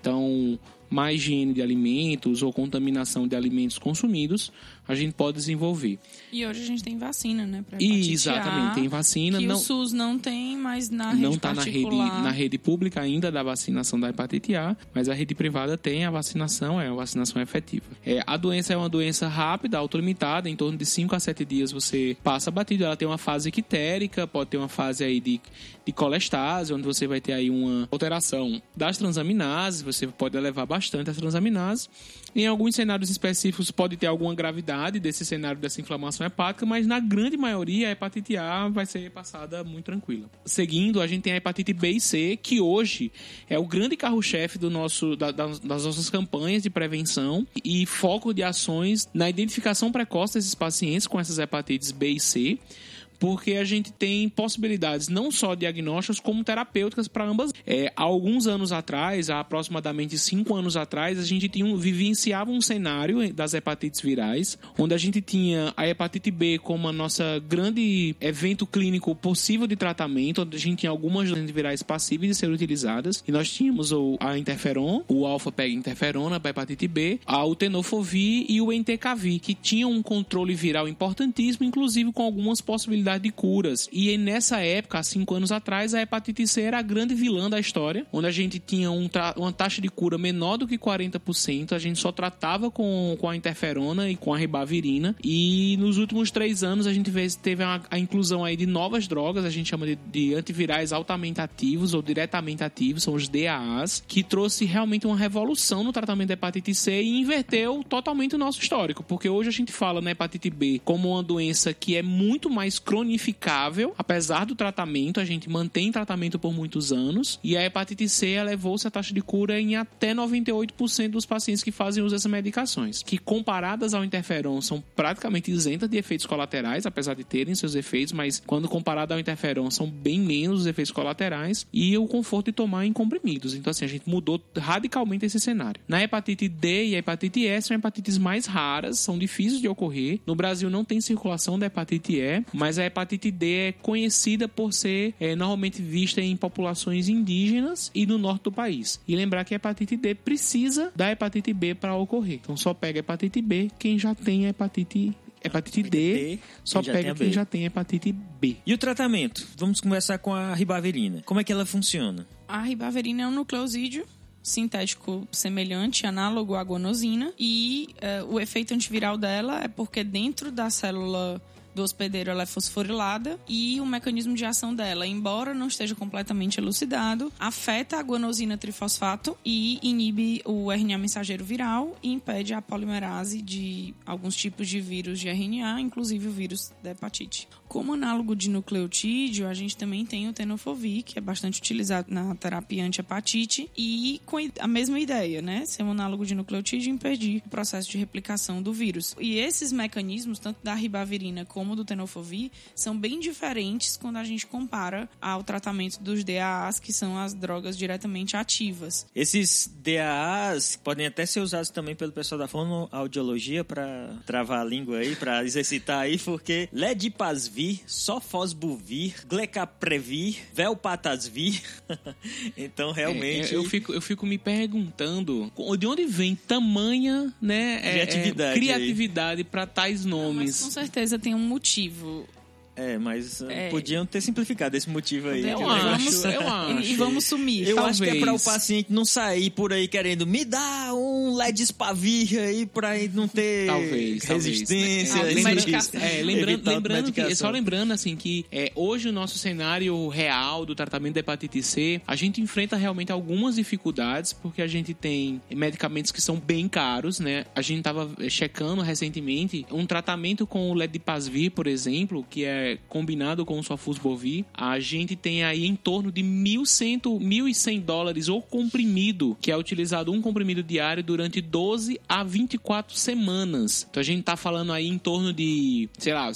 Então, má higiene de alimentos ou contaminação de alimentos consumidos, a gente pode desenvolver. E hoje a gente tem vacina, né? Pra E, exatamente, A, tem vacina, Que não- o SUS não tem, mas na rede não está na rede, na rede pública ainda da vacinação da hepatite A, mas a rede privada tem a vacinação, é a vacinação efetiva. É, a doença é uma doença rápida, autolimitada, em torno de 5 a 7 dias você passa batido. Ela tem uma fase quitérica, pode ter uma fase aí de, de colestase, onde você vai ter aí uma alteração das transaminases, você pode elevar bastante as transaminases. Em alguns cenários específicos pode ter alguma gravidade desse cenário dessa inflamação hepática, mas na grande maioria a hepatite A vai ser passada muito tranquila. Seguindo, a gente tem a hepatite B e C, que hoje é o grande carro-chefe do nosso da- das, das nossas campanhas de prevenção e foco de ações na identificação precoce desses pacientes com essas hepatites B e C porque a gente tem possibilidades não só diagnósticas, como terapêuticas para ambas. É, há alguns anos atrás, há aproximadamente cinco anos atrás, a gente tinha um, vivenciava um cenário das hepatites virais, onde a gente tinha a hepatite B como a nossa grande evento clínico possível de tratamento, onde a gente tinha algumas antivirais passíveis de ser utilizadas, e nós tínhamos o, a interferon, o alfa-peg interferona para hepatite B, a utenofovir e o entecavir, que tinham um controle viral importantíssimo, inclusive com algumas possibilidades de curas. E nessa época, há cinco anos atrás, a hepatite C era a grande vilã da história, onde a gente tinha um uma taxa de cura menor do que 40%, a gente só tratava com, com a interferona e com a ribavirina, e nos últimos três anos a gente teve a, a inclusão aí de novas drogas, a gente chama de, de antivirais altamente ativos ou diretamente ativos, são os DAAs, que trouxe realmente uma revolução no tratamento da hepatite C e inverteu totalmente o nosso histórico, porque hoje a gente fala na hepatite B como uma doença que é muito mais cronificável, apesar do tratamento, a gente mantém tratamento por muitos anos, e a hepatite C elevou-se a taxa de cura em até 98% dos pacientes que fazem uso dessas medicações, que comparadas ao interferon são praticamente isentas de efeitos colaterais, apesar de terem seus efeitos, mas quando comparado ao interferon são bem menos os efeitos colaterais e o conforto de tomar em comprimidos. Então assim, a gente mudou radicalmente esse cenário. Na hepatite D e a hepatite E são hepatites mais raras, são difíceis de ocorrer. No Brasil não tem circulação da hepatite E, mas a hepatite D é conhecida por ser é, normalmente vista em populações indígenas e no norte do país. E lembrar que a hepatite D precisa da hepatite B para ocorrer. Então só pega a hepatite B quem já tem a hepatite hepatite D, só quem pega quem já tem hepatite B. E o tratamento? Vamos começar com a ribavirina. Como é que ela funciona? A ribavirina é um nucleosídeo sintético semelhante, análogo à guanosina, e uh, o efeito antiviral dela é porque dentro da célula do hospedeiro ela é fosforilada e o mecanismo de ação dela, embora não esteja completamente elucidado, afeta a guanosina trifosfato e inibe o RNA mensageiro viral e impede a polimerase de alguns tipos de vírus de RNA, inclusive o vírus da hepatite. Como análogo de nucleotídeo, a gente também tem o tenofovir, que é bastante utilizado na terapia anti-hepatite e com a mesma ideia, né? Ser um análogo de nucleotídeo impedir o processo de replicação do vírus. E esses mecanismos, tanto da ribavirina como do tenofovir são bem diferentes quando a gente compara ao tratamento dos DAAs, que são as drogas diretamente ativas. Esses DAAs podem até ser usados também pelo pessoal da fonoaudiologia para travar a língua aí, para exercitar aí, porque ledipasvir, sofosbuvir, glecaprevir, velpatasvir. então, realmente... É, eu, fico, eu fico me perguntando de onde vem tamanha né, criatividade, é, criatividade para tais nomes. Não, com certeza tem um motivo. É, mas é. podiam ter simplificado esse motivo aí. Eu, acho, eu acho. E vamos sumir. Eu talvez. acho que é para o paciente não sair por aí querendo me dá um LED spavir aí para não ter talvez, resistência. Talvez, né? ah, é, lembrando, lembrando que, só lembrando assim que é, hoje o nosso cenário real do tratamento da hepatite C, a gente enfrenta realmente algumas dificuldades porque a gente tem medicamentos que são bem caros, né? A gente tava checando recentemente um tratamento com o Ledipasvir, por exemplo, que é combinado com o Sofosbovir, a gente tem aí em torno de 1.100, 1.100 dólares o comprimido, que é utilizado um comprimido diário durante 12 a 24 semanas. Então a gente tá falando aí em torno de, sei lá,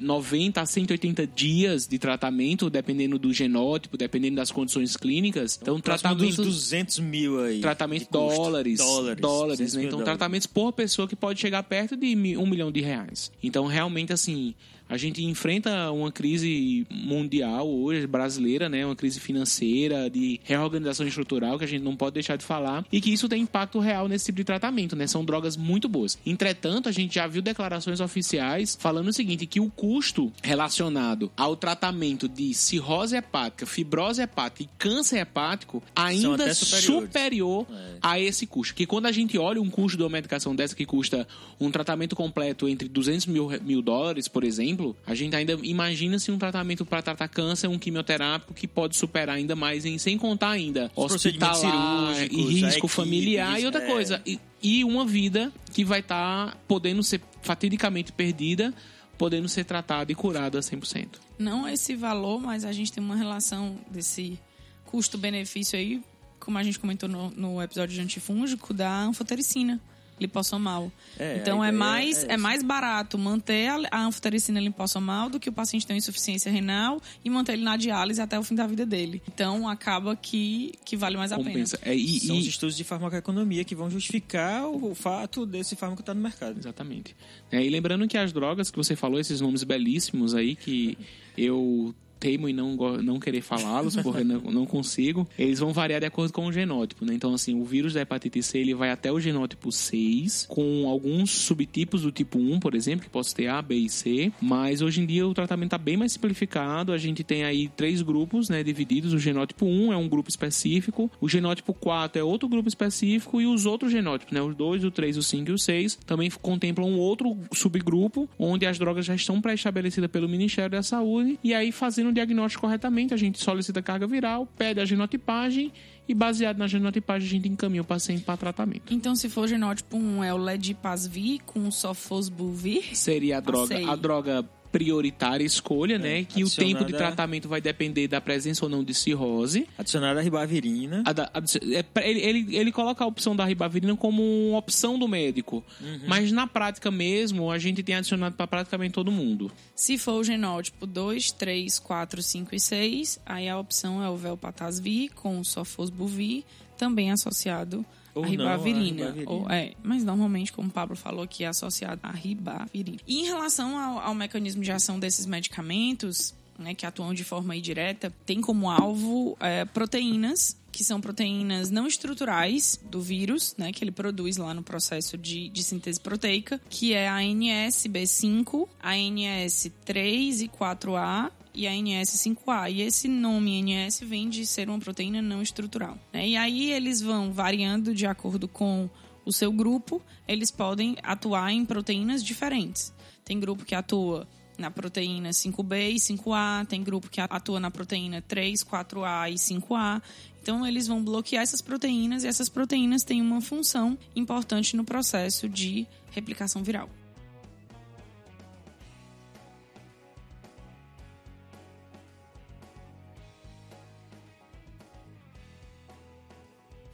90 a 180 dias de tratamento, dependendo do genótipo, dependendo das condições clínicas. Então, então tratamento. 200 mil aí. Tratamento dólares. Dólares. Dólares, né? Então, tratamentos por pessoa que pode chegar perto de um milhão de reais. Então, realmente, assim, a gente enfrenta uma crise mundial hoje, brasileira, né? Uma crise financeira, de reorganização estrutural, que a gente não pode deixar de falar, e que isso tem impacto real nesse tipo de tratamento, né? São drogas muito boas. Entretanto, a gente já viu declarações oficiais falando o seguinte, que o custo relacionado ao tratamento de cirrose hepática, fibrose hepática e câncer hepático ainda superior é. a esse custo. Que quando a gente olha um custo de uma medicação dessa que custa um tratamento completo entre 200 mil, mil dólares, por exemplo, exemplo, a gente ainda imagina se um tratamento para tratar câncer, um quimioterápico que pode superar ainda mais, em, sem contar ainda Os hospitalar e risco familiar e outra é... coisa. E, e, uma vida que vai estar tá podendo ser fatidicamente perdida, podendo ser tratada e curada 100%. Não esse valor, mas a gente tem uma relação desse custo-benefício aí, como a gente comentou no, no episódio de antifúngico, da anfotericina lipossomal. É, então é mais, é é, mais barato manter a, a anfotericina lipossomal do que o paciente ter uma insuficiência renal e manter ele na diálise até o fim da vida dele. Então acaba que, que vale mais a Compensa. pena. É, e, São e- os estudos de farmacoeconomia que vão justificar o, o fato desse fármaco estar no mercado. Exatamente. É, e lembrando que as drogas que você falou, esses nomes belíssimos aí, que eu teimo em não, não querer falá-los, porque não, não consigo, eles vão variar de acordo com o genótipo, né? Então, assim, o vírus da hepatite C, ele vai até o genótipo 6, com alguns subtipos do tipo 1, por exemplo, que possa ter A, B e C, mas hoje em dia o tratamento está bem mais simplificado, a gente tem aí três grupos, né, divididos, o genótipo 1 é um grupo específico, o genótipo 4 é outro grupo específico e os outros genótipos, né, os 2, o 3, o 5 e o 6, também contemplam um outro subgrupo, onde as drogas já estão pré-estabelecidas pelo Ministério da Saúde, e aí fazendo o diagnóstico corretamente, a gente solicita carga viral, pede a genotipagem e baseado na genotipagem a gente encaminha o paciente para tratamento. Então, se for genótipo 1, é o Ledipasvir com Sofosbuvir. Seria a droga, a droga prioritária escolha, né? Que o tempo de tratamento vai depender da presença ou não de cirrose. Adicionada a ribavirina. A da- a- é, ele, ele, ele coloca a opção da ribavirina como uma opção do médico. Mas na prática mesmo, a gente tem adicionado para praticamente todo mundo. Se for o genótipo 2, 3, 4, 5 e 6, aí a opção é o Velpatasvir com Sofosbuvir, também associado Ou não, a ribavirina. ribavirina. Ou- é, mas normalmente, como o Pablo falou aqui, é associado à ribavirina. E em relação ao, ao mecanismo de ação desses medicamentos, né, que atuam de forma indireta, tem como alvo é, proteínas que são proteínas não estruturais do vírus, né, que ele produz lá no processo de, de síntese proteica, que é a NSB5, a NS3 e 4A e a NS5A. E esse nome NS vem de ser uma proteína não estrutural. né? E aí eles vão variando de acordo com o seu grupo, eles podem atuar em proteínas diferentes. Tem grupo que atua na proteína 5B e 5A, tem grupo que atua na proteína 3, 4A e 5A. Então, eles vão bloquear essas proteínas e essas proteínas têm uma função importante no processo de replicação viral.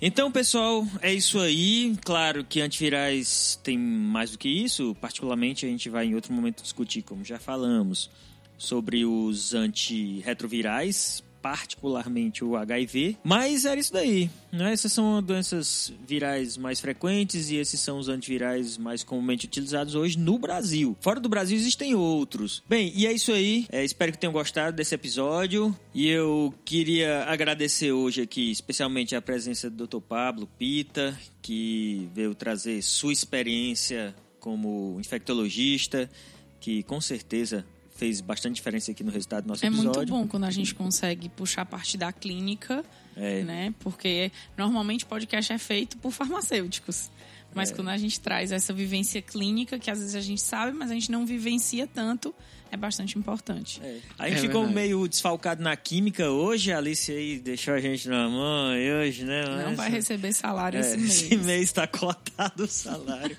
Então, pessoal, é isso aí. Claro que antivirais tem mais do que isso. Particularmente, a gente vai em outro momento discutir, como já falamos, sobre os antirretrovirais, particularmente o HIV. Mas era isso daí. Né? Essas são doenças virais mais frequentes e esses são os antivirais mais comumente utilizados hoje no Brasil. Fora do Brasil existem outros. Bem, e é isso aí. É, espero que tenham gostado desse episódio. E eu queria agradecer hoje aqui, especialmente a presença do Dr. Pablo Pita, que veio trazer sua experiência como infectologista, que com certeza fez bastante diferença aqui no resultado do nosso É episódio. muito bom quando a gente consegue puxar a parte da clínica, É. né? Porque normalmente podcast é feito por farmacêuticos. Mas É. quando a gente traz essa vivência clínica, que às vezes a gente sabe, mas a gente não vivencia tanto, é bastante importante. A gente É ficou verdade. meio desfalcado na química hoje, a Alice aí deixou a gente na mão e hoje, né? Não Mas- vai receber salário É, esse mês. esse mês está cotado o salário.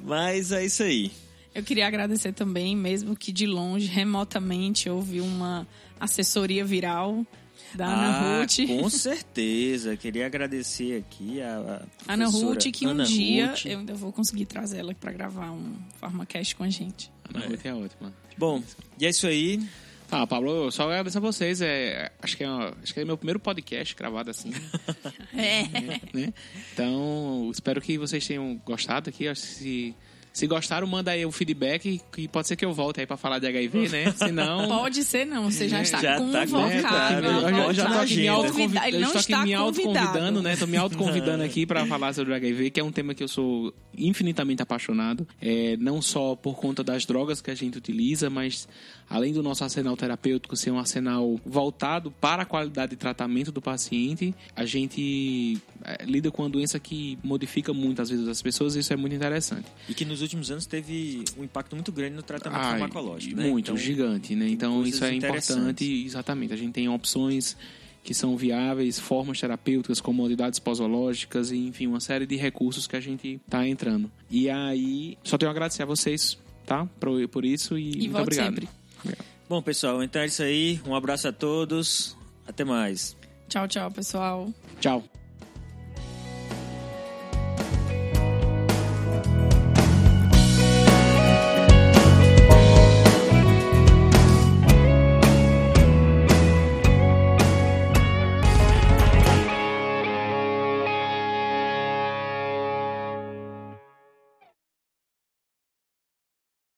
Mas é isso aí. Eu queria agradecer também, mesmo que de longe, remotamente, houve uma assessoria viral da Ana Ah, Ruth. Com certeza. Queria agradecer aqui a, a Ana Ruth, que um Ana dia Ruth. eu ainda vou conseguir trazer ela para gravar um Pharmacast com a gente. Ana Ruth é ótima. Bom, e é isso aí. Tá, Pablo, eu só agradeço a vocês. É, acho, que é, acho que é meu primeiro podcast gravado assim. É. né? Então, espero que vocês tenham gostado aqui. Acho que Se, se gostaram, manda aí o feedback, que pode ser que eu volte aí pra falar de HIV, né? Se não... Pode ser, não. Você já está Já tá convocado. convidado. Eu já- já aqui me autoconvidando. Ele não estou aqui está me autoconvidando, né? Tô me autoconvidando aqui para falar sobre o HIV, que é um tema que eu sou infinitamente apaixonado. É, não só por conta das drogas que a gente utiliza, mas além do nosso arsenal terapêutico ser um arsenal voltado para a qualidade de tratamento do paciente, a gente é, lida com uma doença que modifica vezes as pessoas e isso é muito interessante. E que nos últimos anos teve um impacto muito grande no tratamento Ai, farmacológico. né? Muito, Então, gigante, né? Então isso é importante, exatamente. A gente tem opções que são viáveis, formas terapêuticas, comodidades posológicas e, enfim, uma série de recursos que a gente tá entrando. E aí, só tenho a agradecer a vocês, tá? Por, por isso e, E muito obrigado. sempre. Bom, pessoal, então é isso aí. Um abraço a todos. Até mais. Tchau, tchau, pessoal. Tchau.